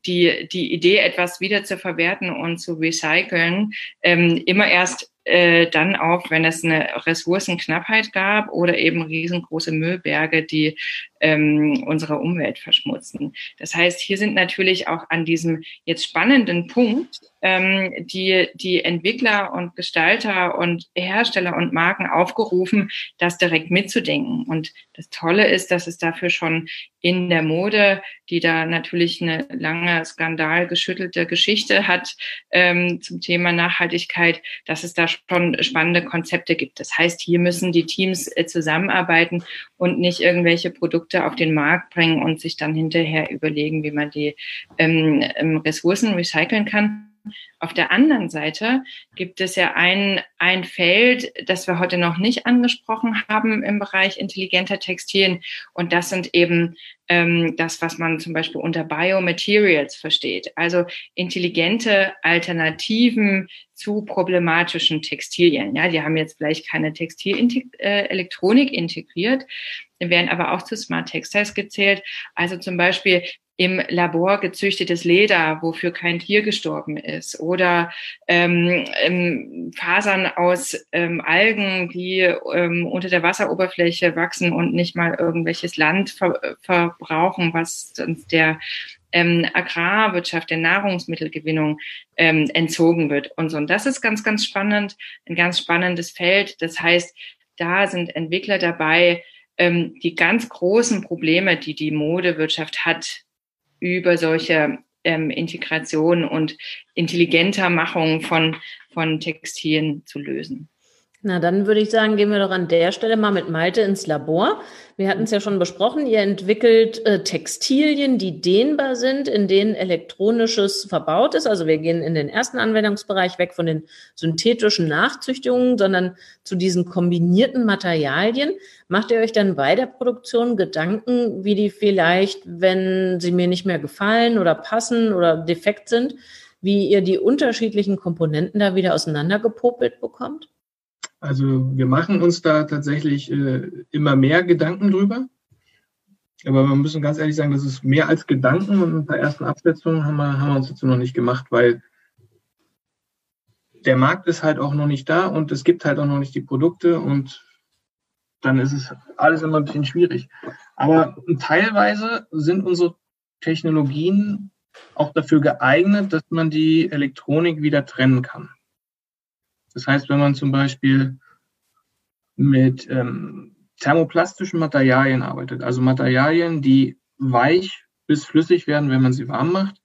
die, die Idee, etwas wieder zu verwerten und zu recyceln, ähm, immer erst äh, dann auf, wenn es eine Ressourcenknappheit gab oder eben riesengroße Müllberge, die ähm, unsere Umwelt verschmutzen. Das heißt, hier sind natürlich auch an diesem jetzt spannenden Punkt ähm, die, die Entwickler und Gestalter und Hersteller und Marken aufgerufen, das direkt mitzudenken. Und das Tolle ist, dass es dafür schon in der Mode, die da natürlich eine lange skandalgeschüttelte Geschichte hat ähm, zum Thema Nachhaltigkeit, dass es da schon spannende Konzepte gibt. Das heißt, hier müssen die Teams äh, zusammenarbeiten und nicht irgendwelche Produkte auf den Markt bringen und sich dann hinterher überlegen, wie man die ähm, ähm Ressourcen recyceln kann. Auf der anderen Seite gibt es ja ein, ein Feld, das wir heute noch nicht angesprochen haben im Bereich intelligenter Textilien. Und das sind eben ähm, das, was man zum Beispiel unter Biomaterials versteht. Also intelligente Alternativen zu problematischen Textilien. Ja, die haben jetzt vielleicht keine Textilelektronik äh, integriert, werden aber auch zu Smart Textiles gezählt. Also zum Beispiel im Labor gezüchtetes Leder, wofür kein Tier gestorben ist, oder ähm, ähm, Fasern aus ähm, Algen, die ähm, unter der Wasseroberfläche wachsen und nicht mal irgendwelches Land ver verbrauchen, was sonst der ähm, Agrarwirtschaft, der Nahrungsmittelgewinnung ähm, entzogen wird und so. Und das ist ganz, ganz spannend, ein ganz spannendes Feld. Das heißt, da sind Entwickler dabei, ähm, die ganz großen Probleme, die die Modewirtschaft hat, über solche ähm, Integration und intelligenter Machung von, von Textilien zu lösen. Na, dann würde ich sagen, gehen wir doch an der Stelle mal mit Malte ins Labor. Wir hatten es ja schon besprochen, ihr entwickelt äh, Textilien, die dehnbar sind, in denen elektronisches verbaut ist. Also wir gehen in den ersten Anwendungsbereich weg von den synthetischen Nachzüchtungen, sondern zu diesen kombinierten Materialien. Macht ihr euch dann bei der Produktion Gedanken, wie die vielleicht, wenn sie mir nicht mehr gefallen oder passen oder defekt sind, wie ihr die unterschiedlichen Komponenten da wieder auseinandergepopelt bekommt? Also wir machen uns da tatsächlich äh, immer mehr Gedanken drüber. Aber wir müssen ganz ehrlich sagen, das ist mehr als Gedanken und ein paar ersten Absetzungen haben wir, haben wir uns dazu noch nicht gemacht, weil der Markt ist halt auch noch nicht da und es gibt halt auch noch nicht die Produkte und dann ist es alles immer ein bisschen schwierig. Aber teilweise sind unsere Technologien auch dafür geeignet, dass man die Elektronik wieder trennen kann. Das heißt, wenn man zum Beispiel mit ähm, thermoplastischen Materialien arbeitet, also Materialien, die weich bis flüssig werden, wenn man sie warm macht,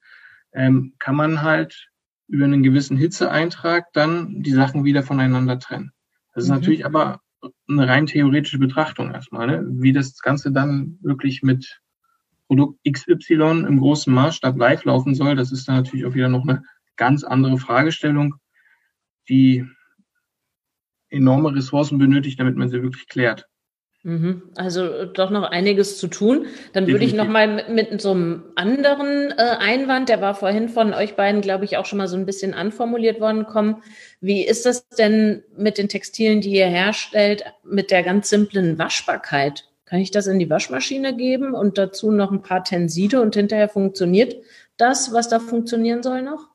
ähm, kann man halt über einen gewissen Hitzeeintrag dann die Sachen wieder voneinander trennen. Das ist mhm. natürlich aber eine rein theoretische Betrachtung erstmal, ne? wie das Ganze dann wirklich mit Produkt XY im großen Maßstab live laufen soll. Das ist dann natürlich auch wieder noch eine ganz andere Fragestellung, die enorme Ressourcen benötigt, damit man sie wirklich klärt. Mhm. Also doch noch einiges zu tun. Dann würde ich noch mal mit, mit, so einem anderen äh, Einwand, der war vorhin von euch beiden, glaube ich, auch schon mal so ein bisschen anformuliert worden, kommen. Wie ist das denn mit den Textilien, die ihr herstellt, mit der ganz simplen Waschbarkeit? Kann ich das in die Waschmaschine geben und dazu noch ein paar Tenside und hinterher funktioniert das, was da funktionieren soll noch?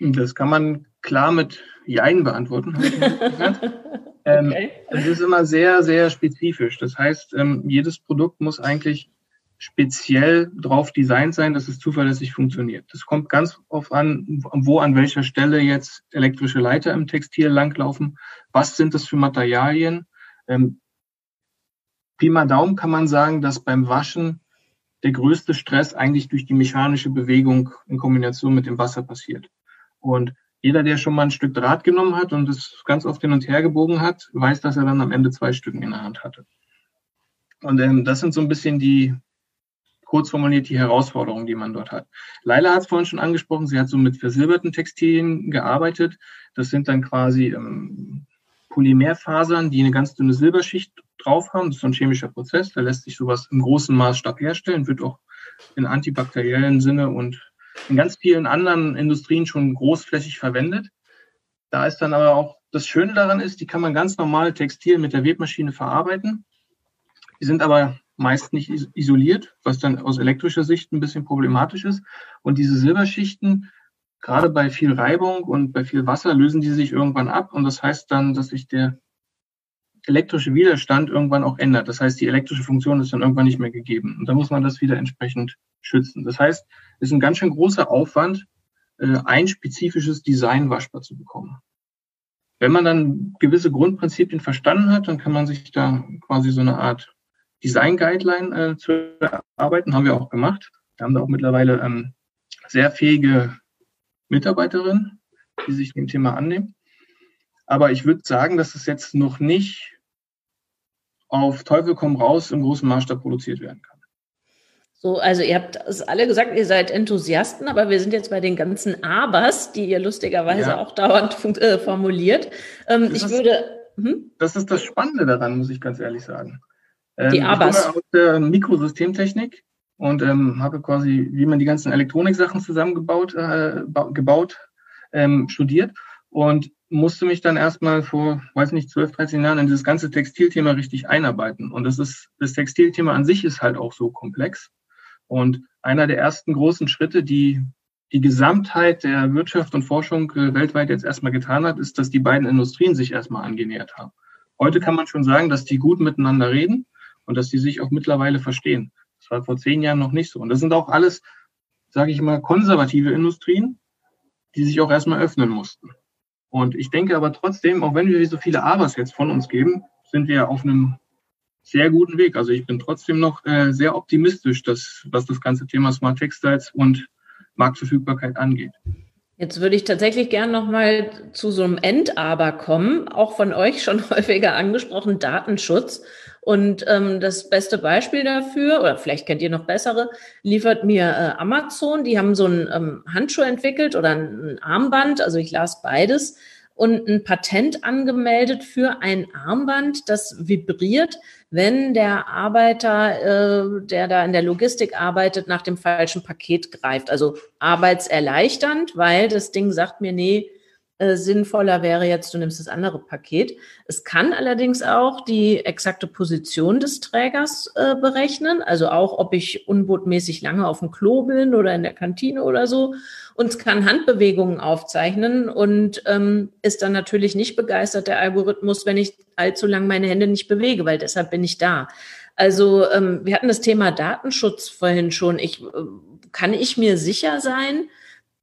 Das kann man klar mit Jein beantworten. ähm, okay. Das ist immer sehr, sehr spezifisch. Das heißt, ähm, jedes Produkt muss eigentlich speziell drauf designt sein, dass es zuverlässig funktioniert. Das kommt ganz auf an, wo an welcher Stelle jetzt elektrische Leiter im Textil langlaufen. Was sind das für Materialien? Ähm, Pi mal Daumen kann man sagen, dass beim Waschen der größte Stress eigentlich durch die mechanische Bewegung in Kombination mit dem Wasser passiert. Und jeder, der schon mal ein Stück Draht genommen hat und es ganz oft hin und her gebogen hat, weiß, dass er dann am Ende zwei Stücken in der Hand hatte. Und ähm, das sind so ein bisschen die, kurz formuliert, die Herausforderungen, die man dort hat. Leila hat es vorhin schon angesprochen, sie hat so mit versilberten Textilien gearbeitet. Das sind dann quasi ähm, Polymerfasern, die eine ganz dünne Silberschicht drauf haben. Das ist so ein chemischer Prozess, da lässt sich sowas im großen Maßstab herstellen, wird auch in antibakteriellen Sinne und in ganz vielen anderen Industrien schon großflächig verwendet. Da ist dann aber auch das Schöne daran ist, die kann man ganz normal Textil mit der Webmaschine verarbeiten. Die sind aber meist nicht isoliert, was dann aus elektrischer Sicht ein bisschen problematisch ist. Und diese Silberschichten, gerade bei viel Reibung und bei viel Wasser, lösen die sich irgendwann ab. Und das heißt dann, dass sich der elektrische Widerstand irgendwann auch ändert. Das heißt, die elektrische Funktion ist dann irgendwann nicht mehr gegeben. Und da muss man das wieder entsprechend schützen. Das heißt, ist ein ganz schön großer Aufwand, äh, ein spezifisches Design waschbar zu bekommen. Wenn man dann gewisse Grundprinzipien verstanden hat, dann kann man sich da quasi so eine Art Design-Guideline äh, zu erarbeiten, haben wir auch gemacht. Wir haben da auch mittlerweile ähm, sehr fähige Mitarbeiterinnen, die sich dem Thema annehmen. Aber ich würde sagen, dass es jetzt noch nicht auf Teufel komm raus im großen Maßstab produziert werden kann. So, also ihr habt es alle gesagt, ihr seid Enthusiasten, aber wir sind jetzt bei den ganzen Abers, die ihr lustigerweise ja. auch dauernd äh, formuliert. Ähm, ich ist, würde. Hm? Das ist das Spannende daran, muss ich ganz ehrlich sagen. Ähm, die Abers. Ich komme aus der Mikrosystemtechnik und ähm, habe quasi, wie man die ganzen Elektroniksachen zusammengebaut, äh, gebaut, ähm, studiert und musste mich dann erstmal vor, weiß nicht, 12, 13 Jahren in dieses ganze Textilthema richtig einarbeiten. Und das ist, das Textilthema an sich ist halt auch so komplex. Und einer der ersten großen Schritte, die die Gesamtheit der Wirtschaft und Forschung äh, weltweit jetzt erstmal getan hat, ist, dass die beiden Industrien sich erstmal angenähert haben. Heute kann man schon sagen, dass die gut miteinander reden und dass die sich auch mittlerweile verstehen. Das war vor zehn Jahren noch nicht so. Und das sind auch alles, sage ich mal, konservative Industrien, die sich auch erstmal öffnen mussten. Und ich denke aber trotzdem, auch wenn wir so viele Abers jetzt von uns geben, sind wir auf einem sehr guten Weg. Also ich bin trotzdem noch äh, sehr optimistisch, dass, was das ganze Thema Smart Textiles und Marktverfügbarkeit angeht. Jetzt würde ich tatsächlich gern nochmal zu so einem Endaber kommen, auch von euch schon häufiger angesprochen, Datenschutz. Und ähm, das beste Beispiel dafür, oder vielleicht kennt ihr noch bessere, liefert mir äh, Amazon. Die haben so ein ähm, Handschuh entwickelt oder ein Armband, also ich las beides, und ein Patent angemeldet für ein Armband, das vibriert, wenn der Arbeiter, äh, der da in der Logistik arbeitet, nach dem falschen Paket greift. Also arbeitserleichternd, weil das Ding sagt mir, nee, äh, sinnvoller wäre jetzt, du nimmst das andere Paket. Es kann allerdings auch die exakte Position des Trägers äh, berechnen, also auch, ob ich unbotmäßig lange auf dem Klo bin oder in der Kantine oder so. Und kann Handbewegungen aufzeichnen und ähm, ist dann natürlich nicht begeistert, der Algorithmus, wenn ich allzu lang meine Hände nicht bewege, weil deshalb bin ich da. Also ähm, wir hatten das Thema Datenschutz vorhin schon. Ich, äh, kann ich mir sicher sein,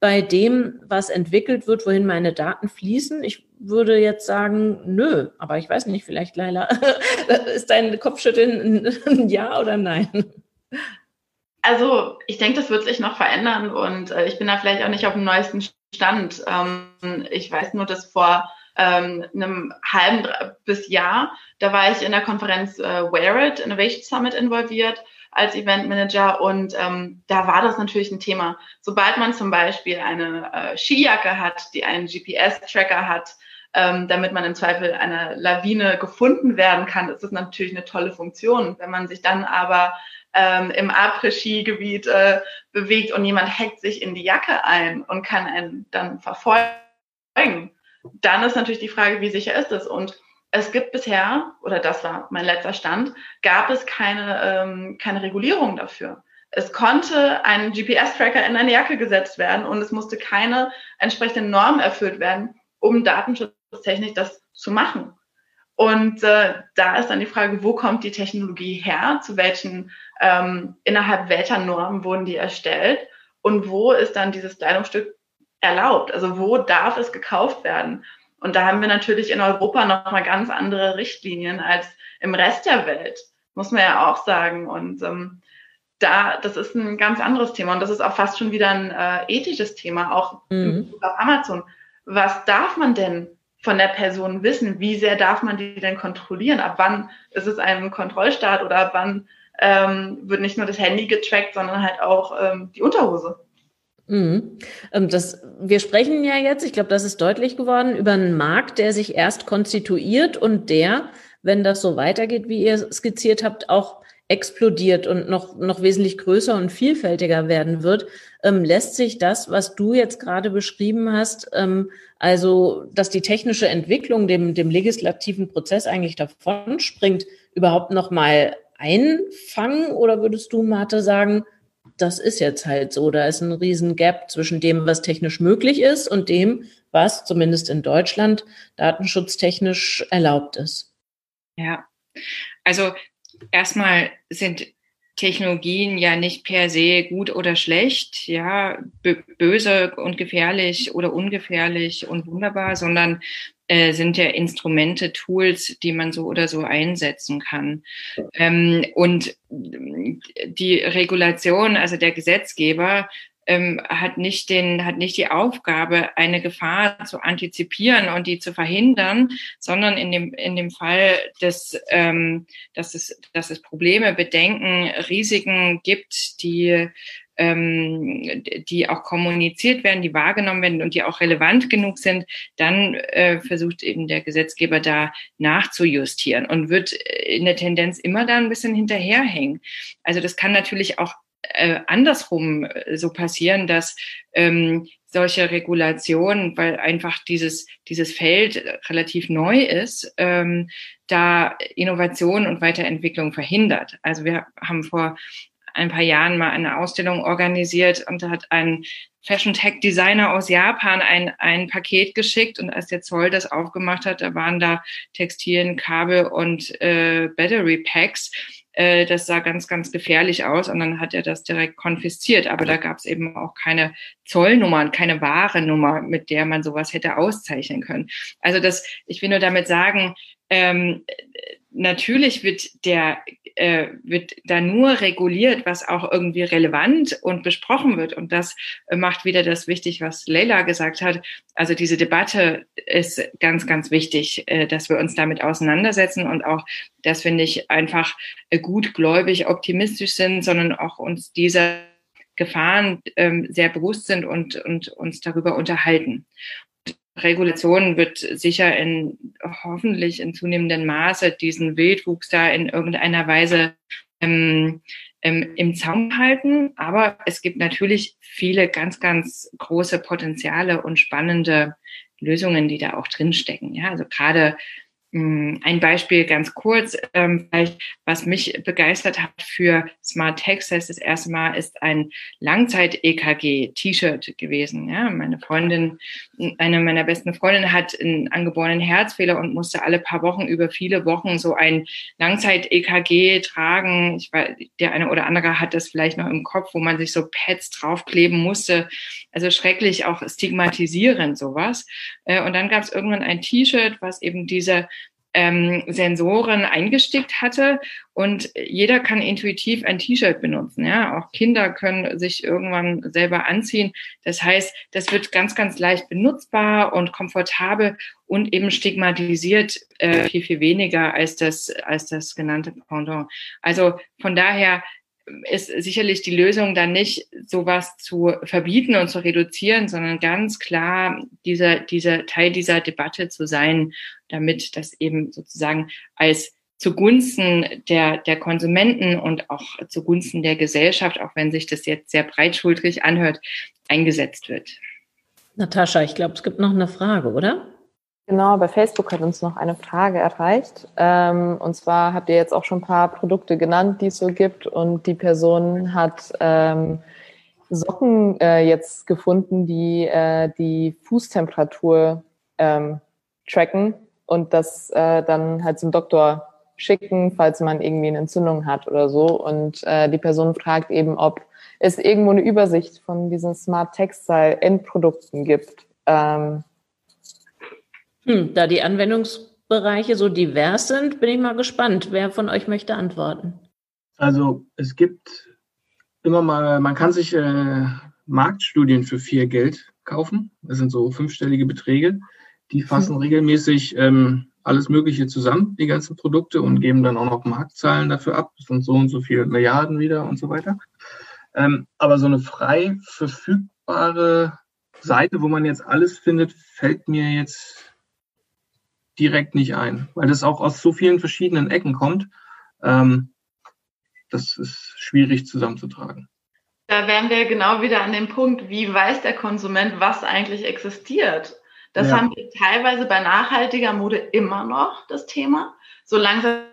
bei dem, was entwickelt wird, wohin meine Daten fließen? Ich würde jetzt sagen, nö, aber ich weiß nicht, vielleicht Leila, ist dein Kopfschütteln ein Ja oder Nein? Also ich denke, das wird sich noch verändern und äh, ich bin da vielleicht auch nicht auf dem neuesten Stand. Ähm, ich weiß nur, dass vor ähm, einem halben bis Jahr, da war ich in der Konferenz äh, Wear It Innovation Summit involviert als Eventmanager und ähm, da war das natürlich ein Thema. Sobald man zum Beispiel eine äh, Skijacke hat, die einen GPS-Tracker hat, ähm, damit man im Zweifel einer Lawine gefunden werden kann, ist das natürlich eine tolle Funktion. Wenn man sich dann aber ähm, im Après-Ski-Gebiet äh, bewegt und jemand hackt sich in die Jacke ein und kann einen dann verfolgen, dann ist natürlich die Frage, wie sicher ist es? Und es gibt bisher, oder das war mein letzter Stand, gab es keine, ähm, keine Regulierung dafür. Es konnte ein GPS-Tracker in eine Jacke gesetzt werden und es musste keine entsprechenden Normen erfüllt werden, um datenschutztechnisch das zu machen. Und äh, da ist dann die Frage, wo kommt die Technologie her? Zu welchen, ähm, innerhalb welcher Normen wurden die erstellt? Und wo ist dann dieses Kleidungsstück erlaubt? Also wo darf es gekauft werden? Und da haben wir natürlich in Europa noch mal ganz andere Richtlinien als im Rest der Welt, muss man ja auch sagen. Und ähm, da, das ist ein ganz anderes Thema und das ist auch fast schon wieder ein äh, ethisches Thema, auch mhm. auf Amazon. Was darf man denn von der Person wissen? Wie sehr darf man die denn kontrollieren? Ab wann ist es ein Kontrollstaat oder ab wann ähm, wird nicht nur das Handy getrackt, sondern halt auch ähm, die Unterhose? Mhm. Ähm, das, wir sprechen ja jetzt, ich glaube, das ist deutlich geworden, über einen Markt, der sich erst konstituiert und der, wenn das so weitergeht, wie ihr skizziert habt, auch explodiert und noch, noch wesentlich größer und vielfältiger werden wird, ähm, lässt sich das, was du jetzt gerade beschrieben hast, ähm, also dass die technische Entwicklung dem, dem legislativen Prozess eigentlich davon springt, überhaupt noch mal einfangen? Oder würdest du, Marte, sagen, das ist jetzt halt so. Da ist ein riesen Gap zwischen dem, was technisch möglich ist und dem, was zumindest in Deutschland datenschutztechnisch erlaubt ist. Ja, also erstmal sind Technologien ja nicht per se gut oder schlecht, ja, böse und gefährlich oder ungefährlich und wunderbar, sondern äh, sind ja Instrumente, Tools, die man so oder so einsetzen kann. Ähm, und die Regulation, also der Gesetzgeber, ähm, hat nicht den, hat nicht die Aufgabe, eine Gefahr zu antizipieren und die zu verhindern, sondern in dem, in dem Fall des, ähm, dass es, dass es Probleme, Bedenken, Risiken gibt, die ähm, die auch kommuniziert werden, die wahrgenommen werden und die auch relevant genug sind, dann äh, versucht eben der Gesetzgeber da nachzujustieren und wird in der Tendenz immer da ein bisschen hinterherhängen. Also das kann natürlich auch äh, andersrum äh, so passieren, dass ähm, solche Regulationen, weil einfach dieses, dieses Feld relativ neu ist, ähm, da Innovation und Weiterentwicklung verhindert. Also wir haben vor ein paar Jahren mal eine Ausstellung organisiert und da hat ein Fashion Tech Designer aus Japan ein, ein Paket geschickt und als der Zoll das aufgemacht hat, da waren da Textilien, Kabel und äh, Battery Packs. Äh, das sah ganz, ganz gefährlich aus und dann hat er das direkt konfisziert. Aber da gab es eben auch keine Zollnummer und keine wahre Nummer, mit der man sowas hätte auszeichnen können. Also das, ich will nur damit sagen, ähm, natürlich wird der äh, wird da nur reguliert, was auch irgendwie relevant und besprochen wird. Und das äh, macht wieder das wichtig, was Leila gesagt hat. Also diese Debatte ist ganz, ganz wichtig, äh, dass wir uns damit auseinandersetzen und auch, dass wir nicht einfach äh, gutgläubig optimistisch sind, sondern auch uns dieser Gefahren ähm, sehr bewusst sind und, und uns darüber unterhalten. Regulation wird sicher in hoffentlich in zunehmendem Maße diesen Wildwuchs da in irgendeiner Weise ähm, ähm, im Zaum halten. Aber es gibt natürlich viele ganz, ganz große Potenziale und spannende Lösungen, die da auch drinstecken. Ja, also gerade ein Beispiel ganz kurz, ähm, was mich begeistert hat für Smart Text, das erste Mal ist ein Langzeit-EKG-T-Shirt gewesen. Ja, meine Freundin, eine meiner besten Freundinnen hat einen angeborenen Herzfehler und musste alle paar Wochen über viele Wochen so ein Langzeit-EKG tragen. Ich weiß, der eine oder andere hat das vielleicht noch im Kopf, wo man sich so Pads draufkleben musste. Also schrecklich auch stigmatisierend sowas. Äh, und dann gab es irgendwann ein T-Shirt, was eben diese ähm, Sensoren eingestickt hatte und jeder kann intuitiv ein T-Shirt benutzen. Ja, auch Kinder können sich irgendwann selber anziehen. Das heißt, das wird ganz, ganz leicht benutzbar und komfortabel und eben stigmatisiert äh, viel, viel weniger als das, als das genannte Pendant. Also von daher ist sicherlich die Lösung dann nicht, sowas zu verbieten und zu reduzieren, sondern ganz klar dieser, dieser Teil dieser Debatte zu sein, damit das eben sozusagen als zugunsten der, der Konsumenten und auch zugunsten der Gesellschaft, auch wenn sich das jetzt sehr breitschultrig anhört, eingesetzt wird. Natascha, ich glaube, es gibt noch eine Frage, oder? Genau, bei Facebook hat uns noch eine Frage erreicht. Ähm, und zwar habt ihr jetzt auch schon ein paar Produkte genannt, die es so gibt. Und die Person hat ähm, Socken äh, jetzt gefunden, die äh, die Fußtemperatur ähm, tracken und das äh, dann halt zum Doktor schicken, falls man irgendwie eine Entzündung hat oder so. Und äh, die Person fragt eben, ob es irgendwo eine Übersicht von diesen Smart Textile Endprodukten gibt. Ähm, hm, da die Anwendungsbereiche so divers sind, bin ich mal gespannt. Wer von euch möchte antworten? Also es gibt immer mal, man kann sich äh, Marktstudien für viel Geld kaufen. Das sind so fünfstellige Beträge. Die fassen hm. regelmäßig ähm, alles Mögliche zusammen, die ganzen Produkte, und geben dann auch noch Marktzahlen dafür ab. Das sind so und so viele Milliarden wieder und so weiter. Ähm, aber so eine frei verfügbare Seite, wo man jetzt alles findet, fällt mir jetzt direkt nicht ein, weil das auch aus so vielen verschiedenen Ecken kommt. Ähm, das ist schwierig zusammenzutragen. Da wären wir genau wieder an dem Punkt, wie weiß der Konsument, was eigentlich existiert. Das ja. haben wir teilweise bei nachhaltiger Mode immer noch, das Thema. So langsam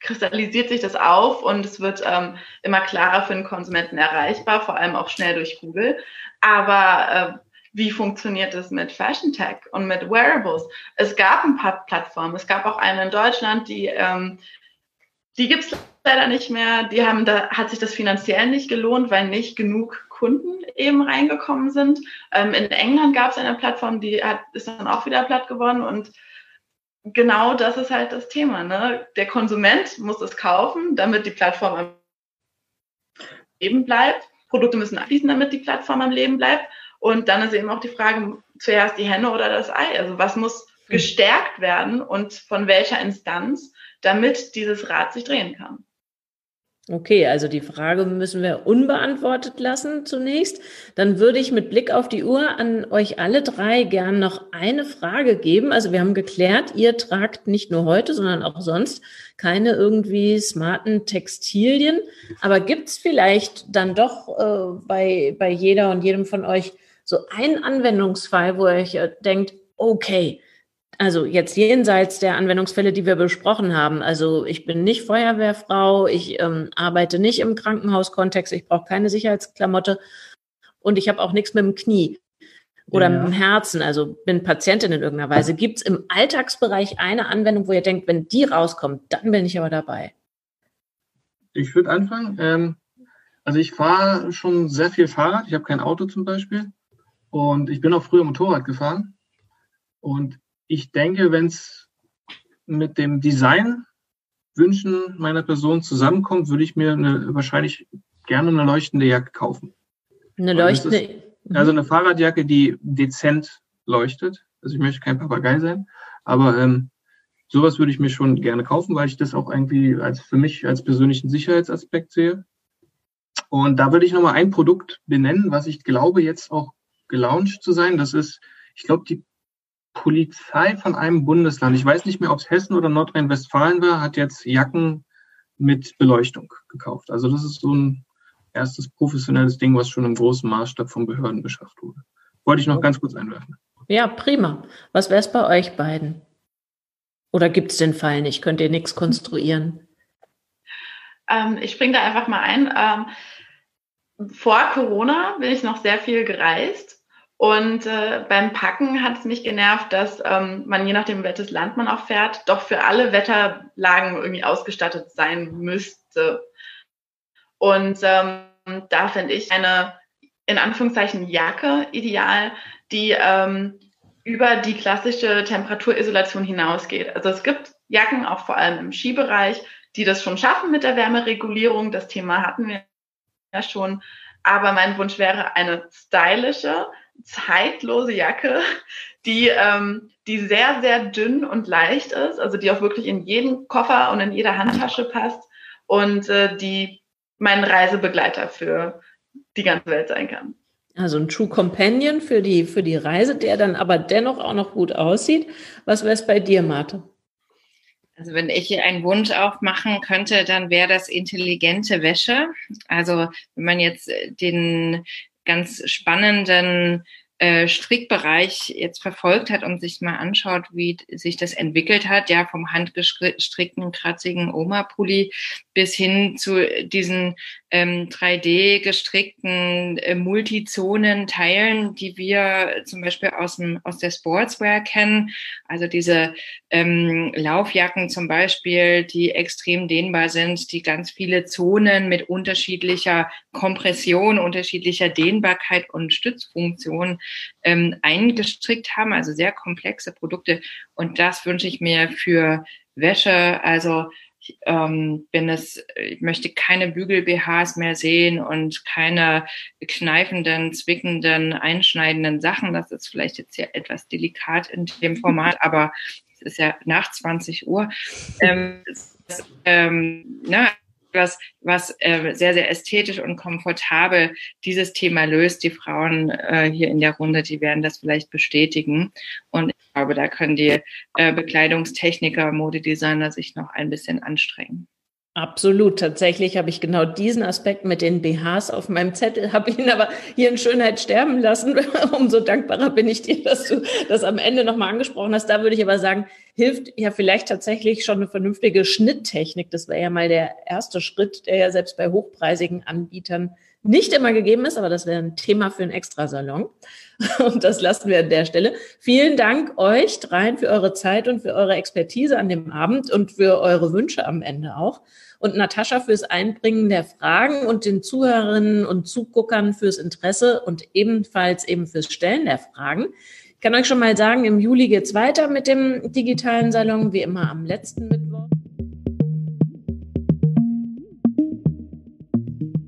kristallisiert sich das auf und es wird ähm, immer klarer für den Konsumenten erreichbar, vor allem auch schnell durch Google. Aber äh, wie funktioniert es mit Fashion Tech und mit Wearables. Es gab ein paar Plattformen, es gab auch eine in Deutschland, die, ähm, die gibt es leider nicht mehr. Die haben, da hat sich das finanziell nicht gelohnt, weil nicht genug Kunden eben reingekommen sind. Ähm, in England gab es eine Plattform, die hat, ist dann auch wieder platt geworden und genau das ist halt das Thema. Ne? Der Konsument muss es kaufen, damit die Plattform am Leben bleibt. Produkte müssen abfließen, damit die Plattform am Leben bleibt. Und dann ist eben auch die Frage, zuerst die Henne oder das Ei. Also was muss hm. gestärkt werden und von welcher Instanz, damit dieses Rad sich drehen kann. Okay, also die Frage müssen wir unbeantwortet lassen zunächst. Dann würde ich mit Blick auf die Uhr an euch alle drei gern noch eine Frage geben. Also wir haben geklärt, ihr tragt nicht nur heute, sondern auch sonst keine irgendwie smarten Textilien. Aber gibt es vielleicht dann doch äh, bei, bei jeder und jedem von euch so einen Anwendungsfall, wo ihr euch denkt, okay, also jetzt jenseits der Anwendungsfälle, die wir besprochen haben. Also ich bin nicht Feuerwehrfrau, ich ähm, arbeite nicht im Krankenhauskontext, ich brauche keine Sicherheitsklamotte und ich habe auch nichts mit dem Knie oder ja. mit dem Herzen, also bin Patientin in irgendeiner Weise. Gibt es im Alltagsbereich eine Anwendung, wo ihr denkt, wenn die rauskommt, dann bin ich aber dabei? Ich würde anfangen. Ähm, also ich fahre schon sehr viel Fahrrad. Ich habe kein Auto zum Beispiel. Und ich bin auch früher Motorrad gefahren. Und ich denke, wenn es mit dem Design Wünschen meiner Person zusammenkommt, würde ich mir eine, wahrscheinlich gerne eine leuchtende Jacke kaufen. Eine leuchtende. Ist, also eine Fahrradjacke, die dezent leuchtet. Also ich möchte kein Papagei sein, aber ähm, sowas würde ich mir schon gerne kaufen, weil ich das auch irgendwie als für mich als persönlichen Sicherheitsaspekt sehe. Und da würde ich nochmal ein Produkt benennen, was ich glaube jetzt auch gelauncht zu sein. Das ist, ich glaube, die Polizei von einem Bundesland. Ich weiß nicht mehr, ob es Hessen oder Nordrhein-Westfalen war, hat jetzt Jacken mit Beleuchtung gekauft. Also das ist so ein erstes professionelles Ding, was schon im großen Maßstab von Behörden beschafft wurde. Wollte ich noch ganz kurz einwerfen. Ja, prima. Was wäre es bei euch beiden? Oder gibt es den Fall nicht? Könnt ihr nichts konstruieren? Ähm, ich springe da einfach mal ein. Ähm, vor Corona bin ich noch sehr viel gereist. Und äh, beim Packen hat es mich genervt, dass ähm, man je nachdem, welches Land man auch fährt, doch für alle Wetterlagen irgendwie ausgestattet sein müsste. Und ähm, da finde ich eine in Anführungszeichen Jacke ideal, die ähm, über die klassische Temperaturisolation hinausgeht. Also es gibt Jacken, auch vor allem im Skibereich, die das schon schaffen mit der Wärmeregulierung. Das Thema hatten wir ja schon. Aber mein Wunsch wäre eine stylische, zeitlose Jacke, die, ähm, die sehr, sehr dünn und leicht ist, also die auch wirklich in jeden Koffer und in jede Handtasche passt und äh, die mein Reisebegleiter für die ganze Welt sein kann. Also ein True Companion für die, für die Reise, der dann aber dennoch auch noch gut aussieht. Was wäre es bei dir, Marte? Also wenn ich einen Wunsch aufmachen könnte, dann wäre das intelligente Wäsche. Also wenn man jetzt den ganz spannenden äh, Strickbereich jetzt verfolgt hat und sich mal anschaut, wie sich das entwickelt hat, ja, vom handgestrickten, kratzigen Oma-Pulli bis hin zu diesen ähm, 3D-gestrickten äh, Multizonen-Teilen, die wir zum Beispiel aus, dem, aus der Sportswear kennen. Also diese ähm, Laufjacken zum Beispiel, die extrem dehnbar sind, die ganz viele Zonen mit unterschiedlicher Kompression, unterschiedlicher Dehnbarkeit und Stützfunktion ähm, eingestrickt haben. Also sehr komplexe Produkte. Und das wünsche ich mir für Wäsche. Also ich, ähm, bin es, ich möchte keine Bügel-BHs mehr sehen und keine kneifenden, zwickenden, einschneidenden Sachen. Das ist vielleicht jetzt hier etwas delikat in dem Format, aber es ist ja nach 20 Uhr. Ähm, ähm, na, was, was äh, sehr, sehr ästhetisch und komfortabel dieses Thema löst. Die Frauen äh, hier in der Runde, die werden das vielleicht bestätigen. Und ich glaube, da können die äh, Bekleidungstechniker, Modedesigner sich noch ein bisschen anstrengen. Absolut. Tatsächlich habe ich genau diesen Aspekt mit den BHs auf meinem Zettel, habe ihn aber hier in Schönheit sterben lassen. Umso dankbarer bin ich dir, dass du das am Ende nochmal angesprochen hast. Da würde ich aber sagen, hilft ja vielleicht tatsächlich schon eine vernünftige Schnitttechnik. Das wäre ja mal der erste Schritt, der ja selbst bei hochpreisigen Anbietern nicht immer gegeben ist, aber das wäre ein Thema für einen Extrasalon. Und das lassen wir an der Stelle. Vielen Dank euch dreien für eure Zeit und für eure Expertise an dem Abend und für eure Wünsche am Ende auch. Und Natascha fürs Einbringen der Fragen und den Zuhörerinnen und Zuguckern fürs Interesse und ebenfalls eben fürs Stellen der Fragen. Ich kann euch schon mal sagen, im Juli geht's weiter mit dem digitalen Salon, wie immer am letzten Mittwoch.